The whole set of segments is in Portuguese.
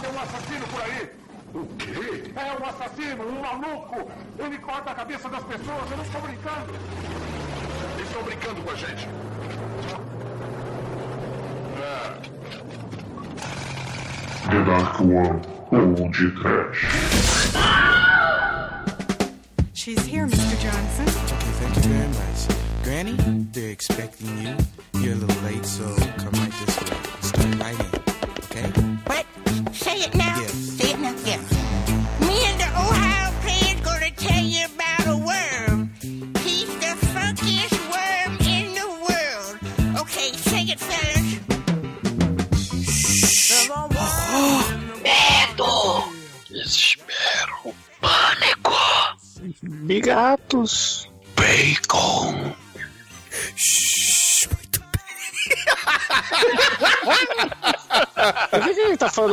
tem um assassino por aí. O quê? É um assassino, um maluco. Ele corta a cabeça das pessoas, eu não estou brincando. Estão brincando com a gente. The Dark One, ou de Trash. She's here, Mr. Johnson. Okay, thank you very much. Granny, they're expecting you. You're a little late, so come right this way. Start right in, okay?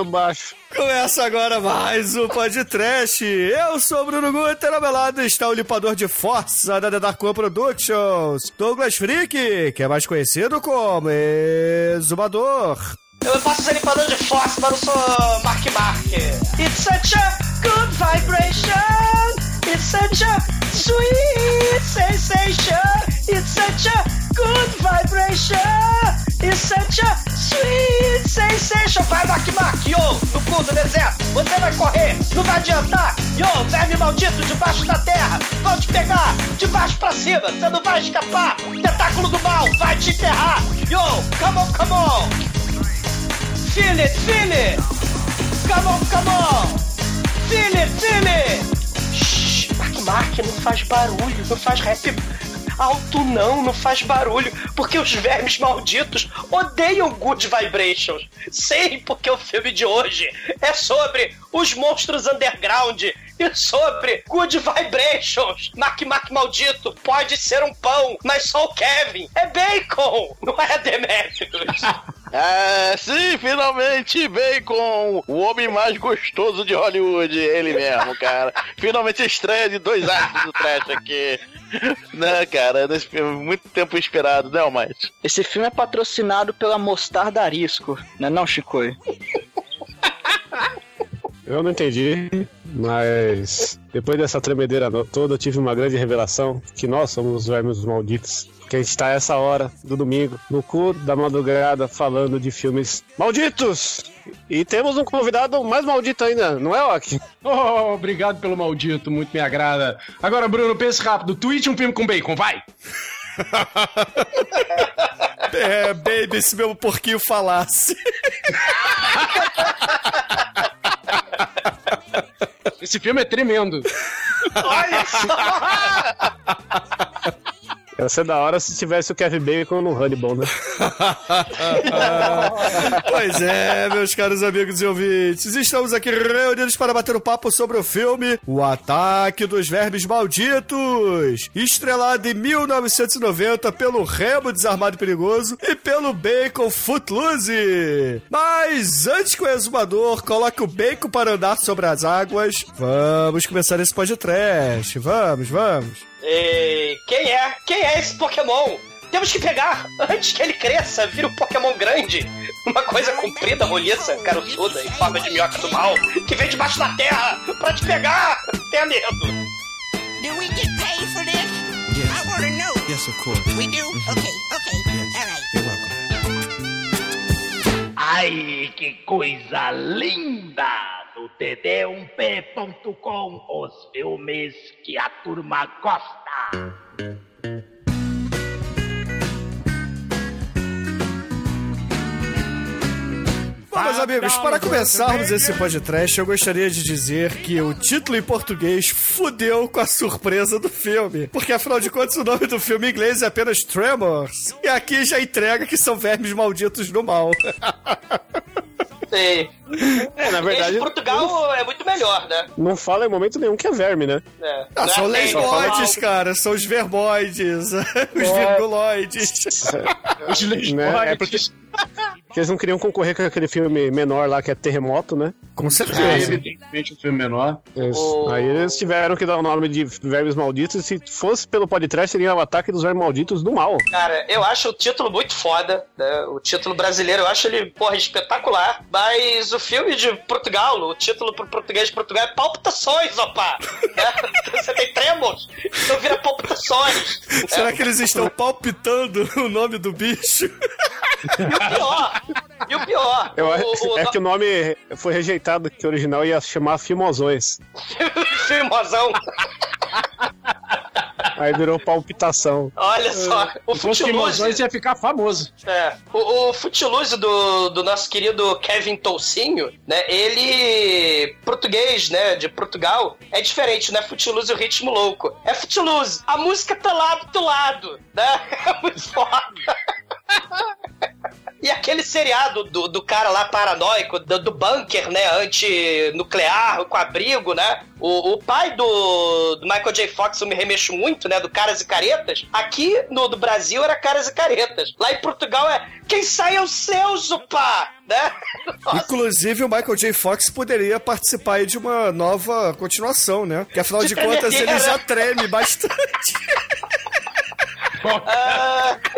Ele tá falando baixo? Começa agora mais um podcast. Eu sou o Bruno Guter, ao meu lado está o limpador de força da The Dark One Productions, Douglas Freak, que é mais conhecido como Exumador. Eu faço ser limpador de fósforo, mas não sou Mark Mark. It's such a good vibration. It's such a sweet sensation. It's such a good vibration. It's such a sweet sensation. Vai, Mark Mark, yo, no cu do deserto. Você vai correr, não vai adiantar. Yo, verme maldito debaixo da terra. Vão te pegar, de baixo pra cima. Você não vai escapar. Tentáculo do mal, vai te enterrar. Yo, come on, come on. Feel it, feel it! Come on, come on! Feel it, feel it! Shhh, Mark Mark, não faz barulho, não faz rap alto não, não faz barulho, porque os vermes malditos odeiam good vibrations. Sei, porque o filme de hoje é sobre os monstros underground e sobre good vibrations. Mark Mark maldito pode ser um pão, mas só o Kevin é bacon, não é Demetrius. Ah, sim, finalmente Bacon, o homem mais gostoso de Hollywood, ele mesmo, cara. finalmente estreia de dois atos do trash aqui. Né, cara, nesse filme, muito tempo esperado, né, Almighty? Esse filme é patrocinado pela Mostarda Arisco, né não, Chicoi? Eu não entendi, mas depois dessa tremedeira no- toda, eu tive uma grande revelação que nós somos os vermes malditos. Que a gente tá essa hora do domingo, no cu da madrugada, falando de filmes malditos! E temos um convidado mais maldito ainda, não é, Ok? Oh, obrigado pelo maldito, muito me agrada. Agora, Bruno, pense rápido. Tweet um filme com bacon, vai! É, baby, se meu porquinho falasse. Esse filme é tremendo. Olha só! Ia ser da hora se tivesse o Kevin Bacon no Hannibal, né? Pois é, meus caros amigos e ouvintes, estamos aqui reunidos para bater um papo sobre o filme O Ataque dos Vermes Malditos, estrelado em 1990 pelo Remo Desarmado e Perigoso e pelo Bacon Footloose. Mas antes que o exumador coloque o bacon para andar sobre as águas, vamos começar esse podcast. Vamos, vamos. Ei, quem é? Quem é esse Pokémon? Temos que pegar antes que ele cresça, vira um Pokémon grande. Uma coisa comprida, roliça, caroçuda, em forma de minhoca do mal, que vem debaixo da terra pra te pegar. Tenha medo. Do we get paid for this? Yes. I wanna know. Yes, of course. We do? Okay, okay. Yes. All right. You're welcome. Ai, que coisa linda! Do td1p.com, os filmes que a turma gosta. Bom, meus amigos, para começarmos esse podcast, eu gostaria de dizer que o título em português fudeu com a surpresa do filme. Porque, afinal de contas, o nome do filme em inglês é apenas Tremors. E aqui já entrega que são vermes malditos do mal. Sei. É, na verdade, Portugal é muito melhor, né? não fala em momento nenhum que é verme, né? É. Ah, são Não é bem lesboides, cara. São os vermoides, os virguloides. Os Né? É lesboides. porque que eles não queriam concorrer com aquele filme menor lá que é Terremoto, né? Com É, certeza. evidentemente um filme menor. Eles- O- Aí eles tiveram que dar o nome de Vermes Malditos e se fosse pelo podcast seria o Ataque dos Vermes Malditos do Mal. Cara, eu acho o título muito foda, né? O título brasileiro, eu acho ele, porra, espetacular. Mas o filme de Portugal, o título pro português de Portugal é Palpitações, opa! Né? Você tem tremos, então vira palpitações. Será que eles estão palpitando o nome do bicho? E o pior, e o pior, Eu, o, o, é que o nome foi rejeitado, que o original ia chamar Filmozões. filmozão, Aí virou palpitação. olha só, o Se fosse Footloose, Timozões ia ficar famoso. É, o, o Footloose do, do nosso querido Kevin Toucinho, né? Ele, português, né? De Portugal, é diferente, não é Footloose o ritmo louco. É Footloose, a música tá lado do lado, né? É muito foda. E aquele seriado do, do cara lá paranoico, do, do bunker, né? Antinuclear, com abrigo, né? O, o pai do, do Michael J. Fox, eu me remexo muito, né? Do Caras e Caretas. Aqui no do Brasil era Caras e Caretas. Lá em Portugal é Quem sai é o seu, Zupá! Né? Nossa, Inclusive, o Michael J. Fox poderia participar aí de uma nova continuação, né? Que afinal de, De contas ele já treme bastante.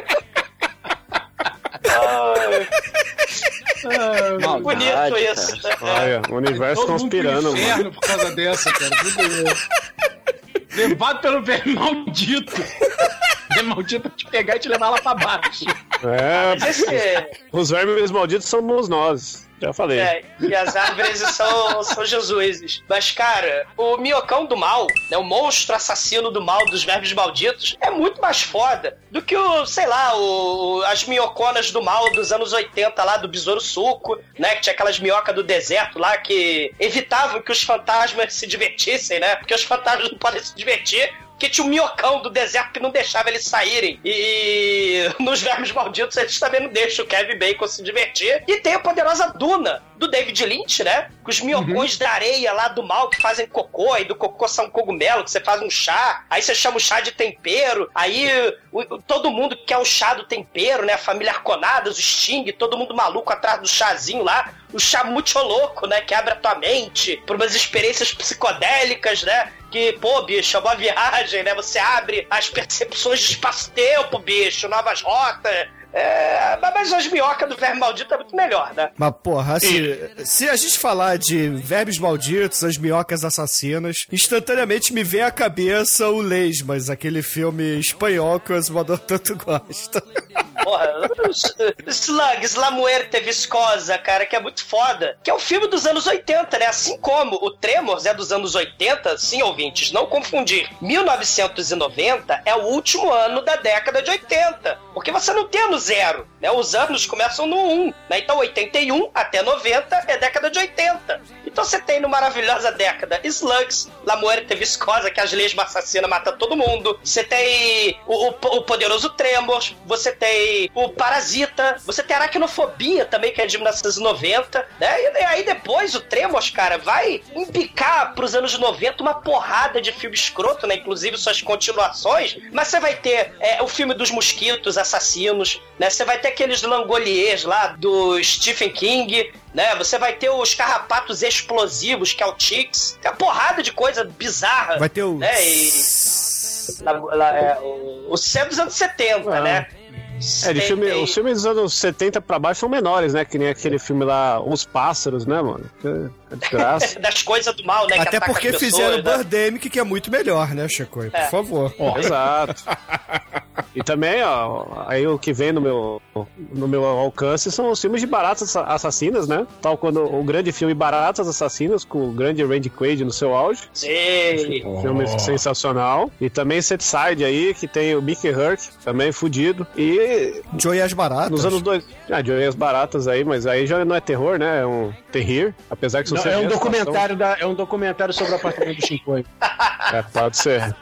ah, bonito isso. Olha, o universo todo mundo conspirando, mano. inferno por causa dessa, cara. Tudo- Levado pelo verme maldito. Verme maldito te pegar e te levar lá pra baixo. É, Mas esse, os vermes malditos somos nós. Já falei. É, e as árvores são, são Jesuses. Mas, cara, o miocão do mal, né, o monstro assassino do mal dos verbos malditos, é muito mais foda do que o, sei lá, o, as minhoconas do mal dos anos 80 lá, do Besouro Suco, né? Que tinha aquelas minhocas do deserto lá que evitavam que os fantasmas se divertissem, né? Porque os fantasmas não podem se divertir. Porque tinha um minhocão do deserto que não deixava eles saírem. E nos Vermes Malditos eles também não deixam o Kevin Bacon se divertir. E tem a poderosa Duna, do David Lynch, né? Com os minhocões da areia lá do mal que fazem cocô. E do cocô são cogumelo, que você faz um chá. Aí você chama o chá de tempero. Aí o- todo mundo quer o chá do tempero, né? A família Arconadas, o Sting, todo mundo maluco atrás do chazinho lá. O chá muito louco, né? Que abre a tua mente pra umas experiências psicodélicas, né? Que, pô, bicho, é uma viagem, né? Você abre as percepções de espaço-tempo, bicho, novas rotas. É, mas as minhocas do verme maldito é muito melhor, né? Mas, porra, assim, se a gente falar de verbos malditos, as minhocas assassinas, instantaneamente me vem à cabeça o Lesmas, aquele filme espanhol que o Osmador tanto gosta. Porra, Slugs, La Muerte Viscosa, cara, que é muito foda. Que é um filme dos anos 80, né? Assim como o Tremors é dos anos 80, sim, ouvintes, não confundir. 1990 é o último ano da década de 80. Porque você não tem ano zero, né? Os anos começam no 1, né? Então 81 até 90 é década de 80. Então você tem no maravilhosa década Slugs, La Muerte Viscosa, que as leis assassinas matam todo mundo. Você tem o, o- o poderoso Tremors, você tem o Parasita, você tem Aracnofobia também, que é de 1990, né? E, e aí depois o Tremors, cara, vai empicar pros anos 90 uma porrada de filme escroto, né? Inclusive suas continuações. Mas você vai ter é, o filme dos mosquitos assassinos, né? Você vai ter aqueles langoliers lá do Stephen King, né? Você vai ter os carrapatos explosivos, que é o Chicks. Tem uma porrada de coisa bizarra. Vai ter o. Né? E, é, o, o C dos anos 70, Ah. né? É, de filme, os filmes dos anos 70 pra baixo são menores, né? Que nem aquele filme lá, Os Pássaros, né, mano? Que É desgraça. das coisas do mal, né? Até porque as pessoas, fizeram né? Birdemic, que é muito melhor, né, Chico? Por É. favor. Exato. E também, ó, aí o que vem no meu, no meu alcance são os filmes de baratas assassinas, né? Tal quando o grande filme Baratas Assassinas, com o grande Randy Quaid no seu auge. Sim. Filme sensacional. E também Side aí, que tem o Mickey Herc, também fudido. E Joey as Baratas. nos anos dois. Ah, Joey as Baratas aí, mas aí já não é terror, né? É um terrir. Apesar que Não, você é um documentário da, é um documentário sobre o apartamento do Chicoio. É, pode ser.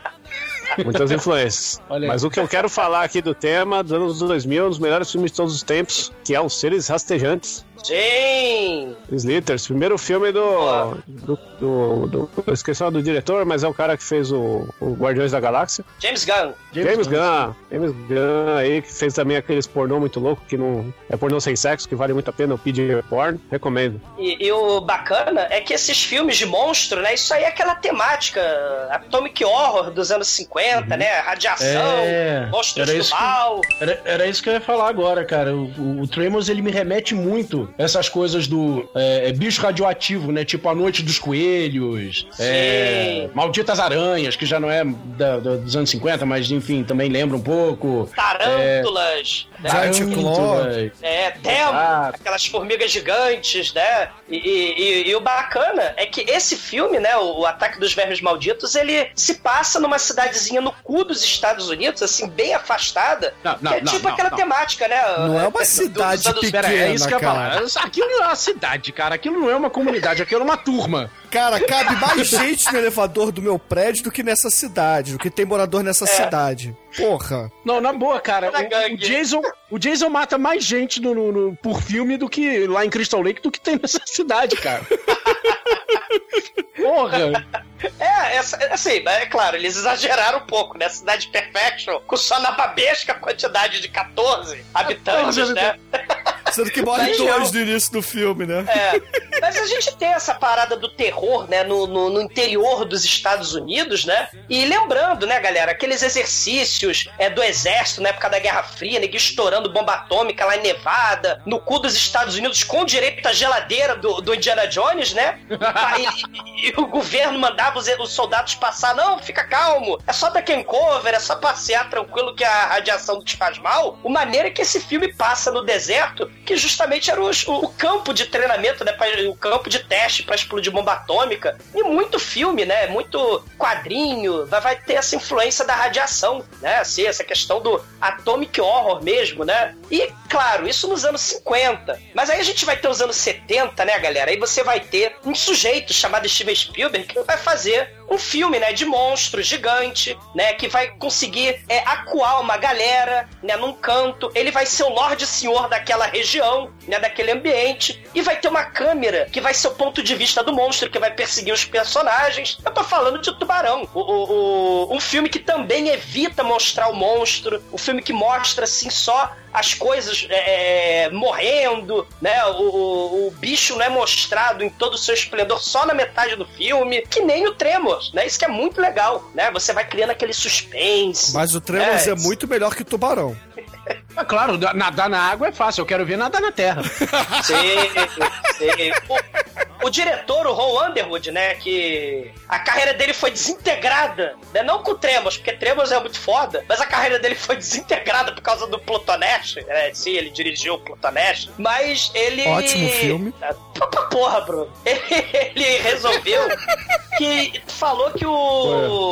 Muitas influências. Mas o que eu quero falar aqui do tema dos anos 2000, um dos melhores filmes de todos os tempos, que é Os Seres Rastejantes. Sim! Slithers, primeiro filme do. do, do, do eu esqueci o nome do diretor, mas é o cara que fez o, o Guardiões da Galáxia. James Gunn. James, Gunn. James Gunn aí, que fez também aqueles pornô muito louco, que não. É pornô sem sexo, que vale muito a pena, o PG Porn. Recomendo. E, e o bacana é que esses filmes de monstro, né? Isso aí é aquela temática Atomic Horror dos anos 50, né? Radiação, É, monstros era do isso que- mal. Era, era isso que eu ia falar agora, cara. O, o, o Tremors, ele me remete muito essas coisas do é, é, bicho radioativo, né? Tipo A Noite dos Coelhos, é, Malditas Aranhas, que já não é da- da- dos anos 50, mas enfim, também lembra um pouco. Tarântulas. Né? Giant Claw. É, Demo, Exato. aquelas formigas gigantes, né? E, e- e- e o bacana é que esse filme, né, o, o Ataque dos Vermes Malditos, ele se passa numa cidadezinha no cu dos Estados Unidos, assim, bem afastada, Não, não, que é não, tipo não, aquela não. temática, né? Não é uma dos cidade anos- pequena, Pera, é isso que eu ia cara. falar. Aquilo não é uma cidade, cara. Aquilo não é uma comunidade, aquilo é uma turma. Cara, cabe mais gente no elevador do meu prédio do que nessa cidade, do que tem morador nessa cidade. Porra. Não, na boa, cara. O, o. Jason, o Jason mata mais gente no, no- no- por filme do que lá em Crystal Lake do que tem nessa cidade, cara. Porra! É, essa, assim, é claro, eles exageraram um pouco, né? Cidade Perfection, com só na babesca quantidade de 14 habitantes, né? Sendo que morre dois no início do filme, né? É, mas a gente tem essa parada do terror, né, no, no, no interior dos Estados Unidos, né? E lembrando, né, galera, aqueles exercícios é, do exército na época da Guerra Fria, né, estourando bomba atômica lá em Nevada, no cu dos Estados Unidos, com direito à geladeira do, do Indiana Jones, né? E, e- e o governo mandava os, os soldados passar, não, fica calmo, é só taking cover, é só passear tranquilo que a radiação te faz mal. O maneiro é que esse filme passa no deserto, que justamente era o, o campo de treinamento, né, pra- o campo de teste para explodir bomba atômica. E muito filme, né, muito quadrinho, vai, vai ter essa influência da radiação, né, assim, essa questão do atomic horror mesmo, né? E, claro, isso nos anos 50. Mas aí a gente vai ter os anos 70, né, galera? Aí você vai ter um sujeito chamado Steven Spielberg que vai fazer um filme, né, de monstro gigante, né, que vai conseguir é, acuar uma galera, né, num canto. Ele vai ser o Lorde Senhor daquela região, né, daquele ambiente, e vai ter uma câmera que vai ser o ponto de vista do monstro, que vai perseguir os personagens. Eu tô falando de Tubarão, o, o- o- um filme que também evita mostrar o monstro, um filme que mostra, assim, só as coisas é, é, morrendo, né? O, o- o bicho não é mostrado em todo o seu esplendor só na metade do filme, que nem o Tremors, né? Isso que é muito legal, né? Você vai criando aquele suspense. Mas o Tremors É, é muito melhor que Tubarão. É claro, nadar na água é fácil, eu quero ver nadar na terra. Sim, sim. O, o diretor, o Ron Underwood, né? Que a carreira dele foi desintegrada, né? Não com o Tremors, porque Tremors é muito foda, mas a carreira dele foi desintegrada por causa do Plutonash. Né? Sim, ele dirigiu o Plutonash, mas ele. Ótimo filme. P- p- Porra, Bruno. Ele resolveu que falou que o.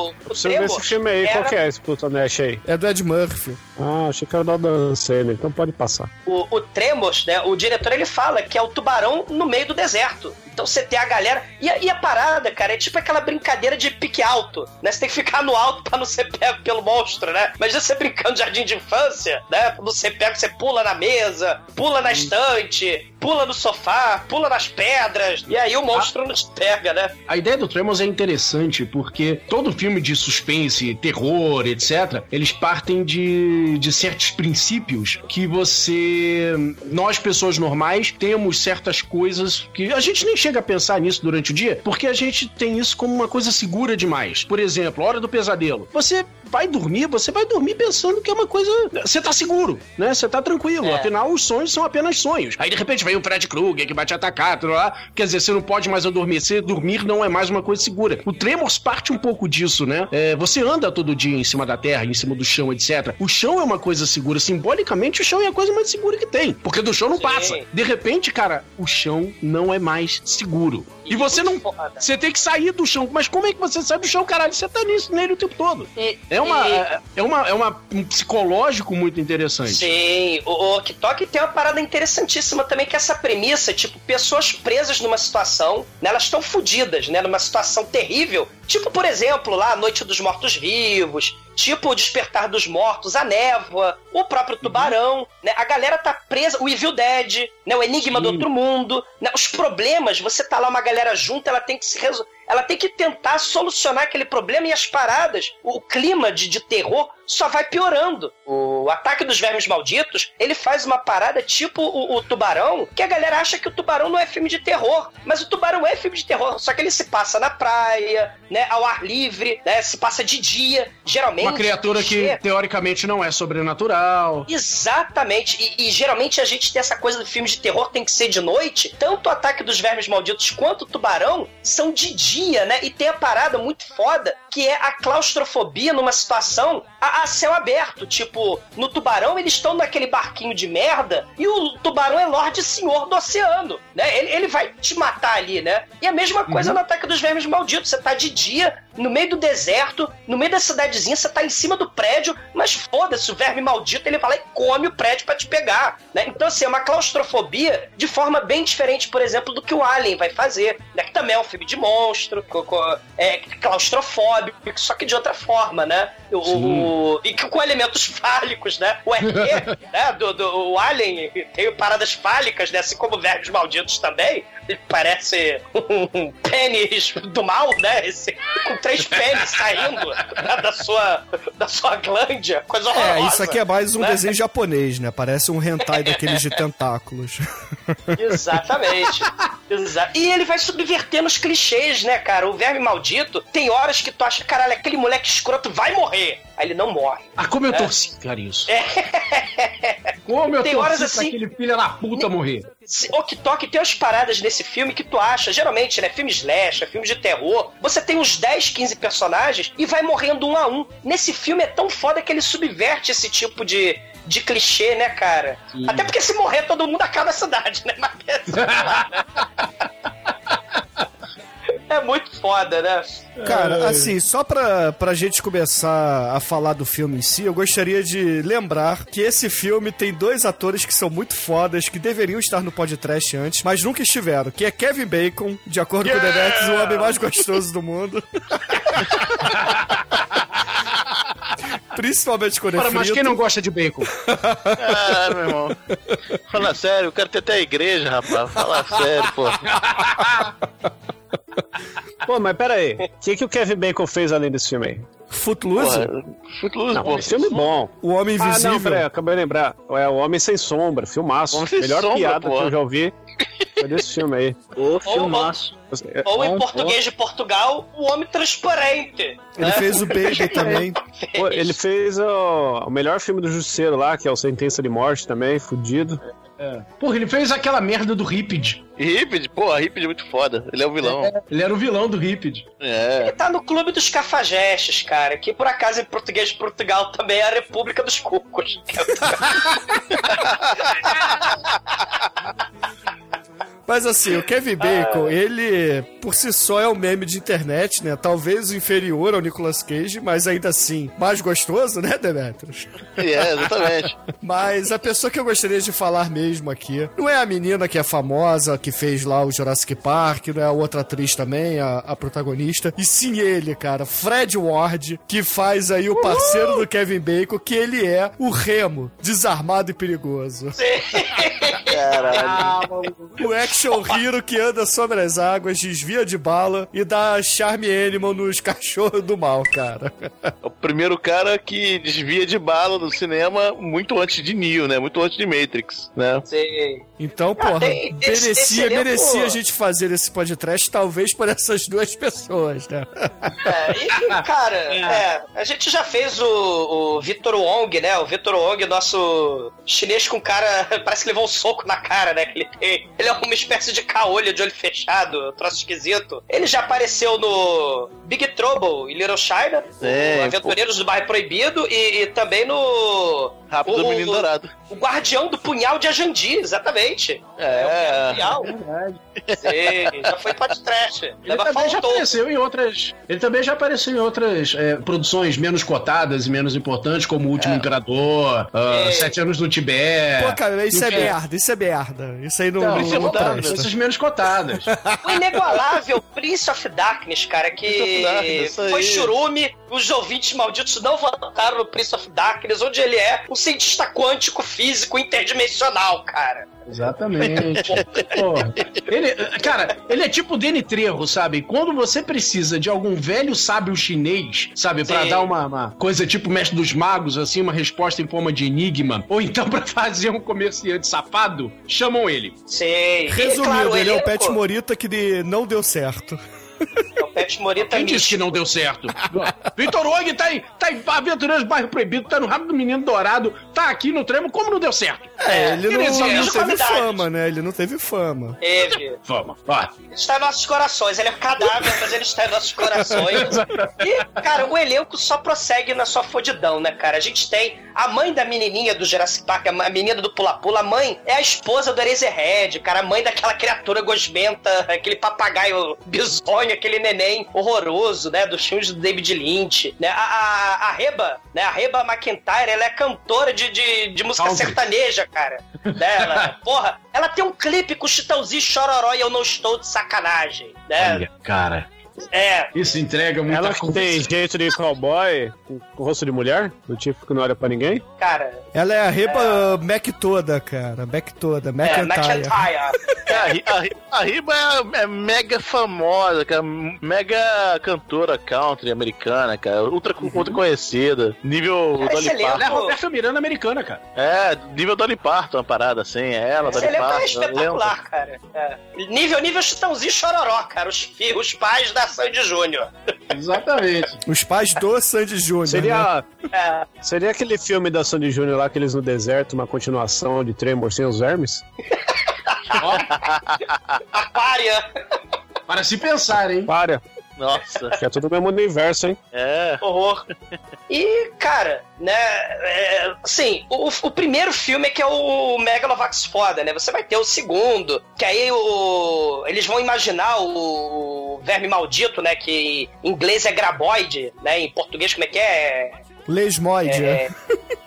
o Deixa eu ver esse filme aí, qual era- que é esse Plutonash aí? É do Ed Murphy. Ah, achei que era Dan Sandler, então pode passar. O, o Tremors, né? O diretor ele fala que é o tubarão no meio do deserto. Então você tem a galera. E a, e a parada, cara, é tipo aquela brincadeira de pique alto, né? Você tem que ficar no alto pra não ser pego pelo monstro, né? Mas você brincando de jardim de infância, né? Não ser pego, você pula na mesa, pula na estante, pula no sofá, pula nas pedras. E aí o monstro não te pega, né? A ideia do Tremors é interessante porque todo filme de suspense, terror, etc., eles partem de, de certos princípios que você. Nós, pessoas normais, temos certas coisas que a gente nem chega a pensar nisso durante o dia porque a gente tem isso como uma coisa segura demais. Por exemplo, a hora do pesadelo. Você vai dormir, você vai dormir pensando que é uma coisa. Você tá seguro, né? Você tá tranquilo. É. Afinal, os sonhos são apenas sonhos. Aí de repente vem o Fred Krueger que vai te atacar, tudo lá. Quer dizer, você não pode mais adormecer, dormir não é mais uma coisa segura. O Tremors parte um pouco disso, né? É, você anda todo dia em cima da terra, em cima do chão, etc. O chão é uma coisa segura. Simbolicamente, o chão é a coisa mais segura que tem. Porque do chão não Sim. passa. De repente, cara, o chão não é mais seguro. E você não. Foda. Você tem que sair do chão. Mas como é que você sai do chão, caralho? Você tá nisso nele o tempo todo. E- É uma. e- É, é uma, é uma um psicológico muito interessante. Sim, o, o TikTok tem uma parada interessantíssima também, que é essa premissa, tipo, pessoas presas numa situação, né, elas estão fodidas, né, numa situação terrível, tipo, por exemplo, lá, a Noite dos Mortos-Vivos, tipo o Despertar dos Mortos, a Névoa, o próprio Tubarão, né? A galera tá presa, o Evil Dead, né? O Enigma do Outro Mundo, né? Os problemas, você tá lá uma galera junta, ela tem que se resolver ela tem que tentar solucionar aquele problema e as paradas, o clima de, de terror só vai piorando. O ataque dos vermes malditos, ele faz uma parada tipo o, o, Tubarão, que a galera acha que o Tubarão não é filme de terror, mas o Tubarão é filme de terror, só que ele se passa na praia, né, ao ar livre, né, se passa de dia, geralmente. Uma criatura que teoricamente não é sobrenatural. Exatamente, e, e, geralmente a gente tem essa coisa do filme de terror tem que ser de noite, tanto o ataque dos vermes malditos quanto o Tubarão são de dia, né, e tem a parada muito foda, que é a claustrofobia numa situação a, a céu aberto. Tipo, no tubarão eles estão naquele barquinho de merda e o tubarão é Lorde Senhor do oceano, né? Ele, ele vai te matar ali, né? E a mesma coisa uhum. no Ataque dos Vermes Malditos. Você tá de dia, no meio do deserto, no meio da cidadezinha, você tá em cima do prédio, mas foda-se, o verme maldito ele vai lá e come o prédio para te pegar, né? Então, assim, é uma claustrofobia de forma bem diferente, por exemplo, do que o Alien vai fazer, né? Que também é um filme de monstro, é claustrofóbico, só que de outra forma, né? O, e com elementos fálicos, né? O RP, né? Do, do, o Alien tem paradas fálicas, né? Assim como vermes malditos também. Ele parece um pênis do mal, né? Esse, com três pênis saindo né? da, sua, da sua glândia. Coisa horrorosa. É, isso aqui é mais um né? desenho japonês, né? Parece um hentai daqueles de tentáculos. Exatamente. Exa e ele vai subvertendo os clichês, né, cara? O verme maldito, tem horas que tu acha, caralho, aquele moleque escroto vai morrer. Aí ele não morre. Ah, como eu né? torci, cara, isso. É. Como eu tem torci horas assim, aquele filho da puta morrer. Ok Tok tem umas paradas nesse filme que tu acha, geralmente, né? Filme slash, filme de terror. Você tem uns 10, 15 personagens e vai morrendo um a um. Nesse filme é tão foda que ele subverte esse tipo de, de clichê, né, cara? Sim. Até porque se morrer todo mundo acaba a cidade, né? Mas... É muito foda, né? Cara, assim, só pra, pra gente começar a falar do filme em si, eu gostaria de lembrar que esse filme tem dois atores que são muito fodas, que deveriam estar no podcast antes, mas nunca estiveram, que é Kevin Bacon, de acordo yeah! com o Denex, o homem mais gostoso do mundo. Principalmente quando é frito. Mas quem não gosta de bacon? Ah, meu irmão. Fala sério, eu quero ter até a igreja, rapaz. Fala sério, pô. Pô, mas pera aí. O que, que o Kevin Bacon fez além desse filme aí? Footloose? Footloose, não, pô. Filme bom. O Homem Invisível. Ah, não, peraí, acabei de lembrar. É o Homem Sem Sombra, filmaço. Homem Melhor sombra, piada que eu já ouvi foi desse filme aí. Ô, filmaço. Ou, em português de Portugal, o Homem Transparente. Ele né? fez o Baby também. Pô, ele fez o, o melhor filme do Justiceiro lá, que é o Sentença de Morte também, fudido. É. Porra, ele fez aquela merda do Ripid. Ripid? Porra, Ripid é muito foda. Ele é o vilão. É, ele era o vilão do Ripid. É. Ele tá no clube dos cafajestes, cara, que por acaso em português de Portugal também é a República dos Cucos. Mas assim, o Kevin Bacon, ah. ele por si só é um meme de internet, né? Talvez inferior ao Nicolas Cage, mas ainda assim, mais gostoso, né, Demetrius? É, exatamente. mas a pessoa que eu gostaria de falar mesmo aqui não é a menina que é famosa, que fez lá o Jurassic Park, não é a outra atriz também, a, a protagonista, e sim ele, cara, Fred Ward, que faz aí o parceiro do Kevin Bacon, que ele é o Remo, desarmado e perigoso. Sim. Caralho. O action hero que anda sobre as águas, desvia de bala e dá charme animal nos cachorros do mal, cara. O primeiro cara que desvia de bala no cinema muito antes de Neo, né? Muito antes de Matrix, né? Sim. Então, porra, ah, tem, merecia, esse merecia a gente fazer esse podcast, talvez por essas duas pessoas, né? É, e, cara, é, a gente já fez o, o Vitor Wong, né? O Vitor Wong, nosso chinês com cara, parece que levou um soco na cara, né? Que ele, tem, ele é uma espécie de caolho de olho fechado, troço esquisito. Ele já apareceu no Big Trouble em Little China, é, Aventureiros pô. do Bairro Proibido e, e também no Rápido o, Menino o, Dourado. O Guardião do Punhal de Ajandi, exatamente. É. é o Punhal. Sim, já foi trash. Ele Leva também já apareceu em outras. Ele também já apareceu em outras é, produções menos cotadas e menos importantes, como O Último é. Imperador, uh, Sete Anos no Tibete. Pô, cara, isso é merda, isso isso é merda. Isso aí não, não, isso é não presta. essas menos cotadas. O inigualável Prince of Darkness, cara, que Darkness, foi churume, os ouvintes malditos não votaram no Prince of Darkness, onde ele é um cientista quântico físico interdimensional, cara. Exatamente. Porra. Ele, cara, ele é tipo o Danny Trejo, sabe? Quando você precisa de algum velho sábio chinês, sabe? Pra Sim. dar uma, uma coisa tipo Mestre dos Magos, assim, uma resposta em forma de enigma. Ou então pra fazer um comerciante safado, chamam ele. Sei. Resumindo, E, claro, ele é o Pet Morita que de- não deu certo. É o Pet Morita Quem disse que não deu certo? Vitor Og tá em, tá em Aventureiros Bairro Proibido, tá no Rabo do Menino Dourado, tá aqui no Tremo, como não deu certo? É, ele não, dizer, não teve fama, né? Ele não teve fama. Teve. Vamos, ó. Está em nossos corações. Ele é um cadáver, mas ele está em nossos corações. E, cara, o elenco só prossegue na sua fodidão, né, cara? A gente tem a mãe da menininha do Jurassic Park, a menina do pula-pula. A mãe é a esposa do Eraserhead, cara. A mãe daquela criatura gosmenta, aquele papagaio bizonho, aquele neném horroroso, né? Dos filmes do David Lynch. Né? A, a, a Reba, né? A Reba McIntyre, ela é cantora de, de, de música sertaneja, cara. Né? Ela, porra, ela tem um clipe com o Chitãozinho Chororó e eu não estou de sacanagem, né? Olha, cara. É, Isso entrega muita Ela coisa. tem jeito de cowboy, com rosto de mulher, do tipo que não olha pra ninguém. cara. Ela é a Reba Mac toda, cara. Mac toda, É, McIntyre. É, a, a, Ri- a Riba é, é mega famosa, cara. Mega cantora country americana, cara. Ultra, ultra conhecida. Nível Cara, Dolly esse elenco- Ela é a Parton. Roberta Miranda americana, cara. É, nível Dolly Parton, uma parada assim. É ela, Dolly Parton. é espetacular, cara. É. Nível, nível Chitãozinho Chororó, cara. Os, os pais da Sandy Júnior. Exatamente. Os pais do Sandy Júnior. né? Seria, É. seria aquele filme da Sandy Júnior lá, aqueles no deserto, uma continuação de Tremor sem os vermes? A párea. Para se pensar, hein? Para, Nossa, que é tudo o mesmo universo, hein? é. Horror. E, cara, né, é, assim, o, o primeiro filme é que é o Megalovax foda, né? Você vai ter o segundo, que aí o, eles vão imaginar o verme maldito, né? Que em inglês é graboide, né? Em português como é que é? Lesmoide. É,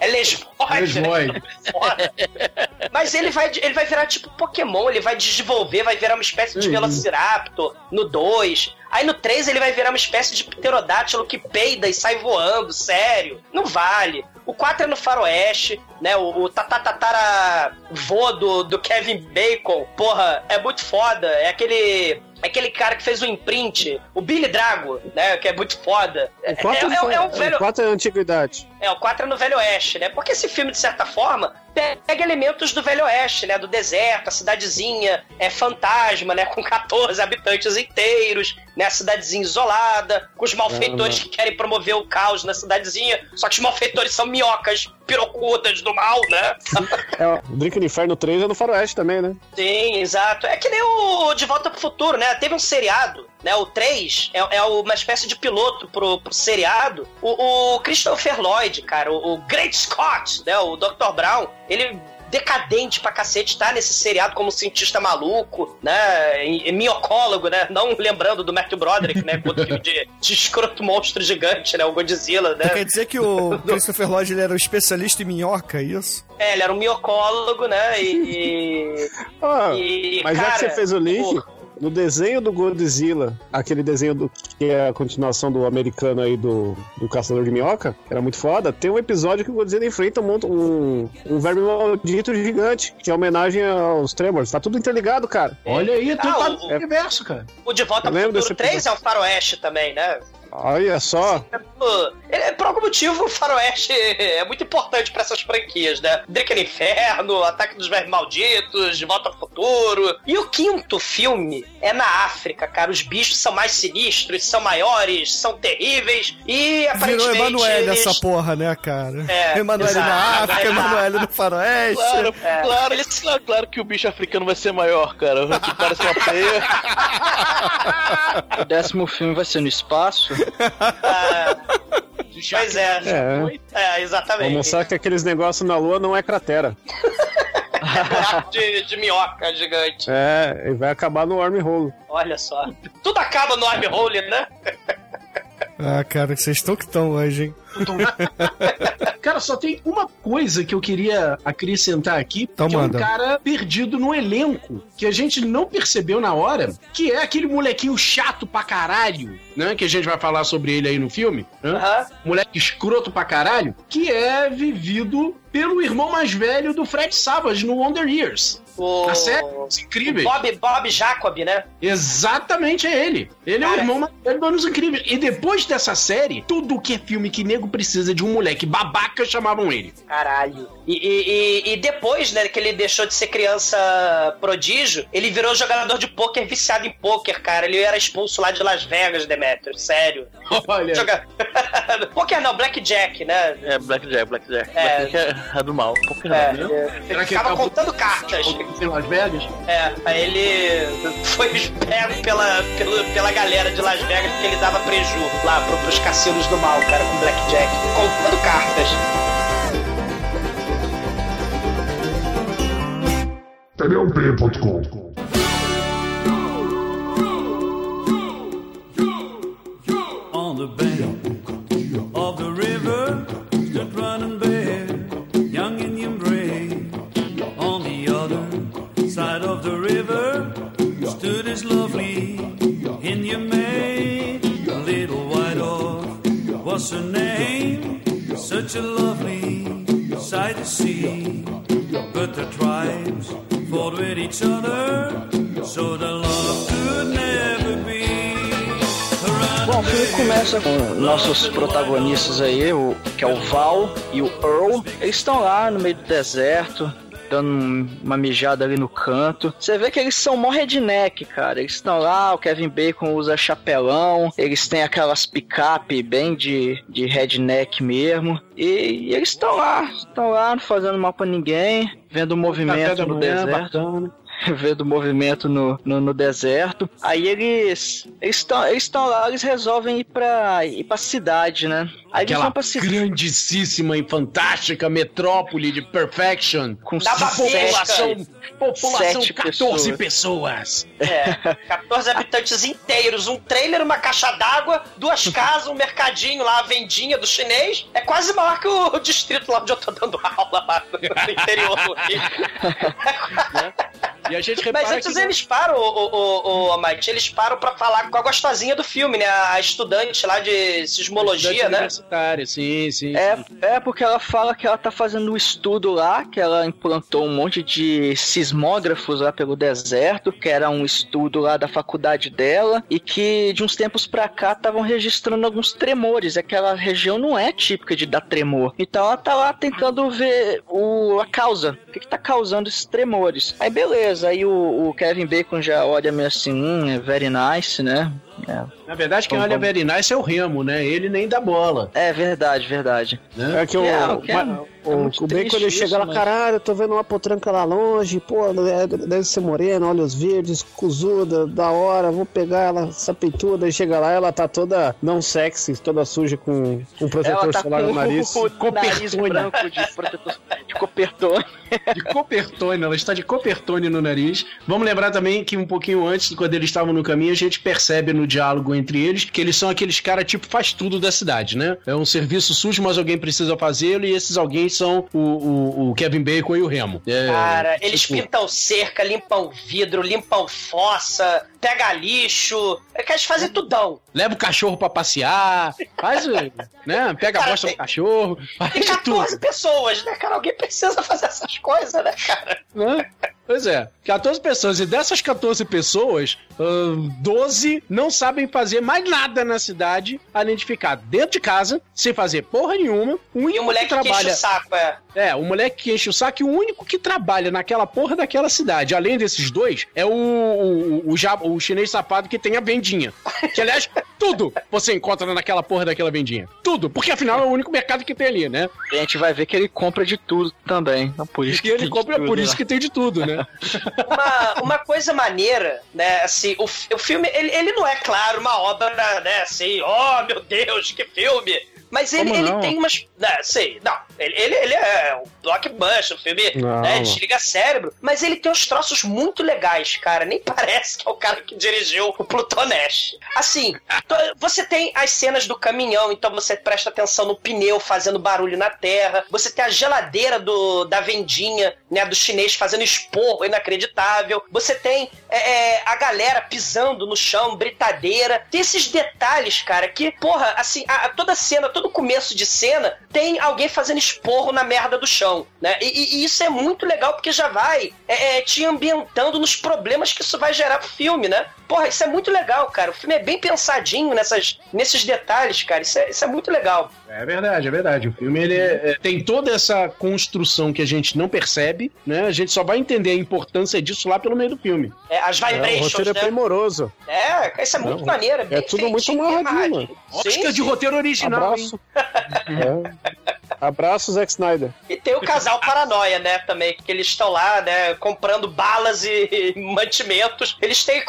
é lesboide. Lesboide. Foda. Mas ele vai, ele vai virar tipo Pokémon, ele vai desenvolver, vai virar uma espécie de Uhum. Velociraptor no 2. Aí no 3 ele vai virar uma espécie de pterodátilo que peida e sai voando, sério. Não vale. O 4 é no faroeste, né? O, o tatatatara vô do, do Kevin Bacon, porra, é muito foda. É aquele... É aquele cara que fez o imprint, o Billy Drago, né? Que é muito foda. É, O 4 é, é, é um velho... o quatro é antiguidade. É, o 4 é no Velho Oeste, né? Porque esse filme, de certa forma, pega elementos do Velho Oeste, né? Do deserto, a cidadezinha é fantasma, né? Com 14 habitantes inteiros, né? A cidadezinha isolada, com os malfeitores que querem promover o caos na cidadezinha. Só que os malfeitores são minhocas pirocudas do mal, né? É, o Drink no Inferno 3 é no Faroeste também, né? Sim, exato. É que nem o De Volta pro Futuro, né? Teve um seriado, né? O 3 é, é uma espécie de piloto pro, pro seriado. O, o Christopher Lloyd, cara, o, o Great Scott, né? O Dr. Brown, ele decadente pra cacete, tá nesse seriado como cientista maluco, né? E, e miocólogo, né? Não lembrando do Matthew Broderick, né? Filme de, de escroto monstro gigante, né? O Godzilla, né? Então quer dizer que o Christopher Lloyd ele era um especialista em minhoca, é isso? É, ele era um miocólogo, né? E. Ah, e mas já cara, que você fez o link, o- no desenho do Godzilla, aquele desenho do, que é a continuação do americano aí do, do Caçador de Minhoca, que era muito foda, tem um episódio que o Godzilla enfrenta um, um, um verme maldito gigante, que é homenagem aos Tremors. Tá tudo interligado, cara. Olha aí, tu Ah, tá o- no universo, cara. O De Volta pro lembro Futuro desse 3 é o Faroeste também, né? Olha só. Ele- por algum motivo, o Faroeste é muito importante pra essas franquias, né? Drink no Inferno, Ataque dos Vermes Malditos, De Volta ao Futuro. E o quinto filme é na África, cara. Os bichos são mais sinistros, são maiores, são terríveis e Virou aparentemente. Emanuele eles... essa porra, né, cara? É, Emanuele na. África, É. Emanuele no Faroeste. Claro, É. claro, claro, claro que o bicho africano vai ser maior, cara. Que parece uma peia. O décimo filme vai ser no espaço. Ah, pois é. É. É, Vou exatamente. mostrar que aqueles negócios na Lua não é cratera. Buraco de, de minhoca gigante. É, e vai acabar no wormhole. Olha só. Tudo acaba no armhole, né? Ah, cara, vocês estão que estão hoje, hein? Cara, só tem uma coisa que eu queria acrescentar aqui, Então que manda. é um cara perdido no elenco, que a gente não percebeu na hora, que é aquele molequinho chato pra caralho, né? Que a gente vai falar sobre ele aí no filme. Né? Moleque escroto pra caralho, que é vivido pelo irmão mais velho do Fred Savage no Wonder Years. O... A série Os Incríveis. Bob, Bob Jacob, né? Exatamente é ele. Ele é o irmão mais velho do Anos Incríveis. E depois dessa série, tudo que é filme que nego precisa de um moleque babaca chamavam ele. Caralho. E, e- e- e depois, né, que ele deixou de ser criança prodígio, ele virou jogador de pôquer viciado em pôquer, cara. Ele era expulso lá de Las Vegas, Demetrius. Sério. Olha. Joga... pôquer não, Blackjack, né? É, Blackjack, Blackjack. É. Blackjack é, é do mal. Poker É, não, viu? é, ele ficava contando cartas. Em Las Vegas? É, aí ele foi pego pela, pela, pela galera de Las Vegas porque ele dava preju lá pro, pros cassinos do mal, cara, com Blackjack, contando cartas. On the bank was her name, such a lovely sight to see. But the tribes fought with each other, so the love could never be. Bom, o filme começa com nossos protagonistas aí, o, que é o Val e o Earl. Eles estão lá no meio do deserto, dando um- uma mijada ali no canto. Você vê que eles são mó redneck, cara. Eles estão lá, o Kevin Bacon usa chapelão, eles têm aquelas picape bem de, de redneck mesmo. E, e eles estão lá, estão lá, não fazendo mal pra ninguém, vendo o Café movimento no manhã, deserto bacana. vendo o movimento no, no, no deserto. Aí eles eles estão eles estão lá, eles resolvem ir pra ir pra cidade, né? Aí eles Aquela vão pra cidade. grandíssima e fantástica metrópole de Perfection. Com Da população, população Sete 14 pessoas. pessoas. É, 14 habitantes inteiros, um trailer, uma caixa d'água, duas casas, um mercadinho lá, a vendinha do chinês. É quase maior que o distrito lá onde eu tô dando aula lá no interior do Rio. E a gente Mas repara antes que... eles param, o, o, o, Amite, eles param pra falar com a gostosinha do filme, né? A estudante lá de sismologia, né? universitária, sim, sim. É, sim. é porque ela fala que ela tá fazendo um estudo lá, que ela implantou um monte de sismógrafos lá pelo deserto, que era um estudo lá da faculdade dela, e que de uns tempos pra cá estavam registrando alguns tremores. Aquela região não é típica de dar tremor. Então ela tá lá tentando ver o, a causa, o que, que tá causando esses tremores. Aí beleza, aí o, o Kevin Bacon já olha meio assim, hum, é very nice, né? É, Na verdade, quem Vamos- olha Very Nice é o Remo, né? Ele nem dá bola. é verdade, verdade. Né? É que o, É, o que é- é o, o Bacon triste ele isso, chega lá, mas- caralho, eu tô vendo uma potranca lá longe, pô, é- deve ser morena, olhos verdes, cuzuda, da hora, vou pegar ela, essa peituda, aí chega lá, ela tá toda não sexy, toda suja com um protetor tá solar com no nariz. o nariz Copertone. branco de, protetor, de copertone. De copertone, ela está de copertone no nariz. Vamos lembrar também que um pouquinho antes, quando eles estavam no caminho, a gente percebe no diálogo entre eles que eles são aqueles caras tipo faz tudo da cidade, né? É um serviço sujo, mas alguém precisa fazê-lo e esses alguém são o, o- o Kevin Bacon e o Remo. É, Cara, eles tipo, pintam cerca, limpam vidro, limpam fossa, pega lixo. É que eles fazem tudão. Leva o cachorro pra passear, faz, né? Pega a Cara, bosta tem- do cachorro, Tem faz de 14 tudo. pessoas, né, cara? Alguém precisa fazer essas coisas, né, cara? né? Pois é, 14 pessoas. E dessas 14 pessoas, ahn, 12 não sabem fazer mais nada na cidade além de ficar dentro de casa, sem fazer porra nenhuma. O E único o moleque que que enche trabalha. o saco, é. É, o moleque que enche o saco e o único que trabalha naquela porra daquela cidade, além desses dois, é o, o, o, o chinês safado que tem a vendinha. Que, aliás, tudo você encontra naquela porra daquela vendinha. Tudo. Porque afinal é o único mercado que tem ali, né? E a gente vai ver que ele compra de tudo também. Então, por isso E que ele compra tudo por lá. isso que tem de tudo, né? Uma, uma coisa maneira, né, assim, o, o filme, ele, ele não é, claro, uma obra, né, assim, oh, meu Deus, que filme! Mas ele, Como ele não? tem umas. Não, sei, não. Ele, ele, ele é um blockbuster, um filme, Não. né? Desliga cérebro. Mas ele tem uns troços muito legais, cara. Nem parece que é o cara que dirigiu o Plutonash. Assim, você tem as cenas do caminhão, então você presta atenção no pneu fazendo barulho na terra. Você tem a geladeira do, da vendinha, né? Do chinês fazendo esporro inacreditável. Você tem é, é, a galera pisando no chão, britadeira. Tem esses detalhes, cara, que, porra, assim, a- a- toda cena, todo começo de cena, tem alguém fazendo esporro na merda do chão, né? E, e- e isso é muito legal porque já vai é, é, te ambientando nos problemas que isso vai gerar pro filme, né? Porra, isso é muito legal, cara. O filme é bem pensadinho nessas, nesses detalhes, cara. Isso é, isso é muito legal. É verdade, é verdade. O filme ele é- é- tem toda essa construção que a gente não percebe, né? A gente só vai entender a importância disso lá pelo meio do filme. É, as É, o vibrations, roteiro é né? primoroso. É, isso é muito Não, maneiro. é bem tudo muito amarradinho. Oscar de roteiro original, hein? Abraço. É. Abraço, Zack Snyder. E tem o casal paranoia, né, também, que eles estão lá, né, comprando balas e mantimentos. Eles têm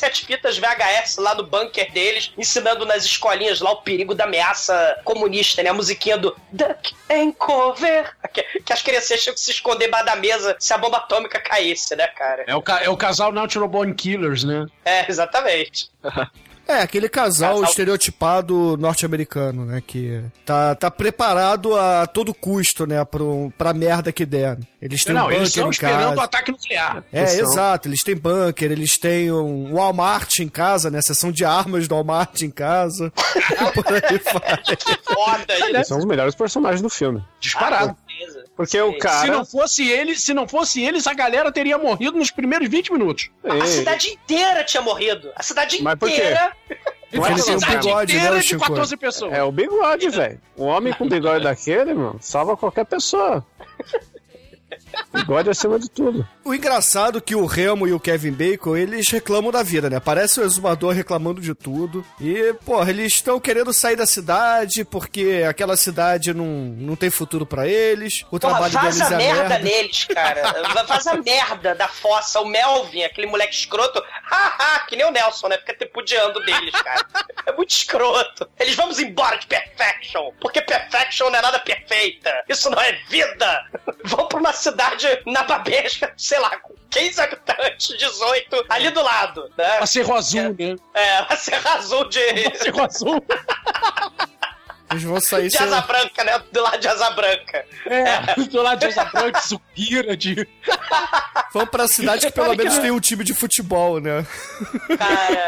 47 fitas VHS lá no bunker deles, ensinando nas escolinhas lá o perigo da ameaça comunista, né, a musiquinha do Duck and Cover, que, que as crianças tinham que se esconder embaixo da mesa se a bomba atômica caísse, né, cara? É o, ca- é o casal Natural Born Killers, né? É, exatamente. É, aquele casal, Casal- estereotipado norte-americano, né? Que tá, tá preparado a todo custo, né? Pro, pra merda que der. Eles têm não, um eles bunker estão em esperando o ataque nuclear. É, Eles são. exato. Eles têm bunker, eles têm um Walmart em casa, né? Seção de armas do Walmart em casa. Por aí vai. Foda. Eles são os melhores personagens do filme. Disparado. Beleza. Porque o Sim. cara. Se não fosse eles, se não fosse eles, a galera teria morrido nos primeiros 20 minutos. A Ei, cidade inteira tinha morrido. A cidade Mas por quê? inteira. não é Ele tem um cidade bigode, né, inteira o de Chico? 14 pessoas. É o bigode, velho. Um homem com bigode daquele, mano, salva qualquer pessoa. Bigode acima de tudo. O engraçado é que o Remo e o Kevin Bacon, eles reclamam da vida, né? Parece o exumador reclamando de tudo. E, porra, eles estão querendo sair da cidade porque aquela cidade não, não tem futuro pra eles. O Porra, trabalho deles vaza é merda, merda. neles, cara. Vaza merda da fossa. O Melvin, aquele moleque escroto. Haha, que nem o Nelson, né? Fica tripudiando deles, cara. É muito escroto. Eles vamos embora de Perfection. Porque Perfection não é nada perfeita. Isso não é vida. Vão pra uma cidade na babesca, sei lá, com 15 habitantes, 18, ali do lado, né? A Cerro Azul, né? É, a Serra Azul de, Cerro Azul. Eles vão sair de. Asa Branca, né? Do lado de Asa Branca. É, do lado de Asa Branca, Suquira, de... Vão pra cidade que pelo que menos não. tem um time de futebol, né? Cara,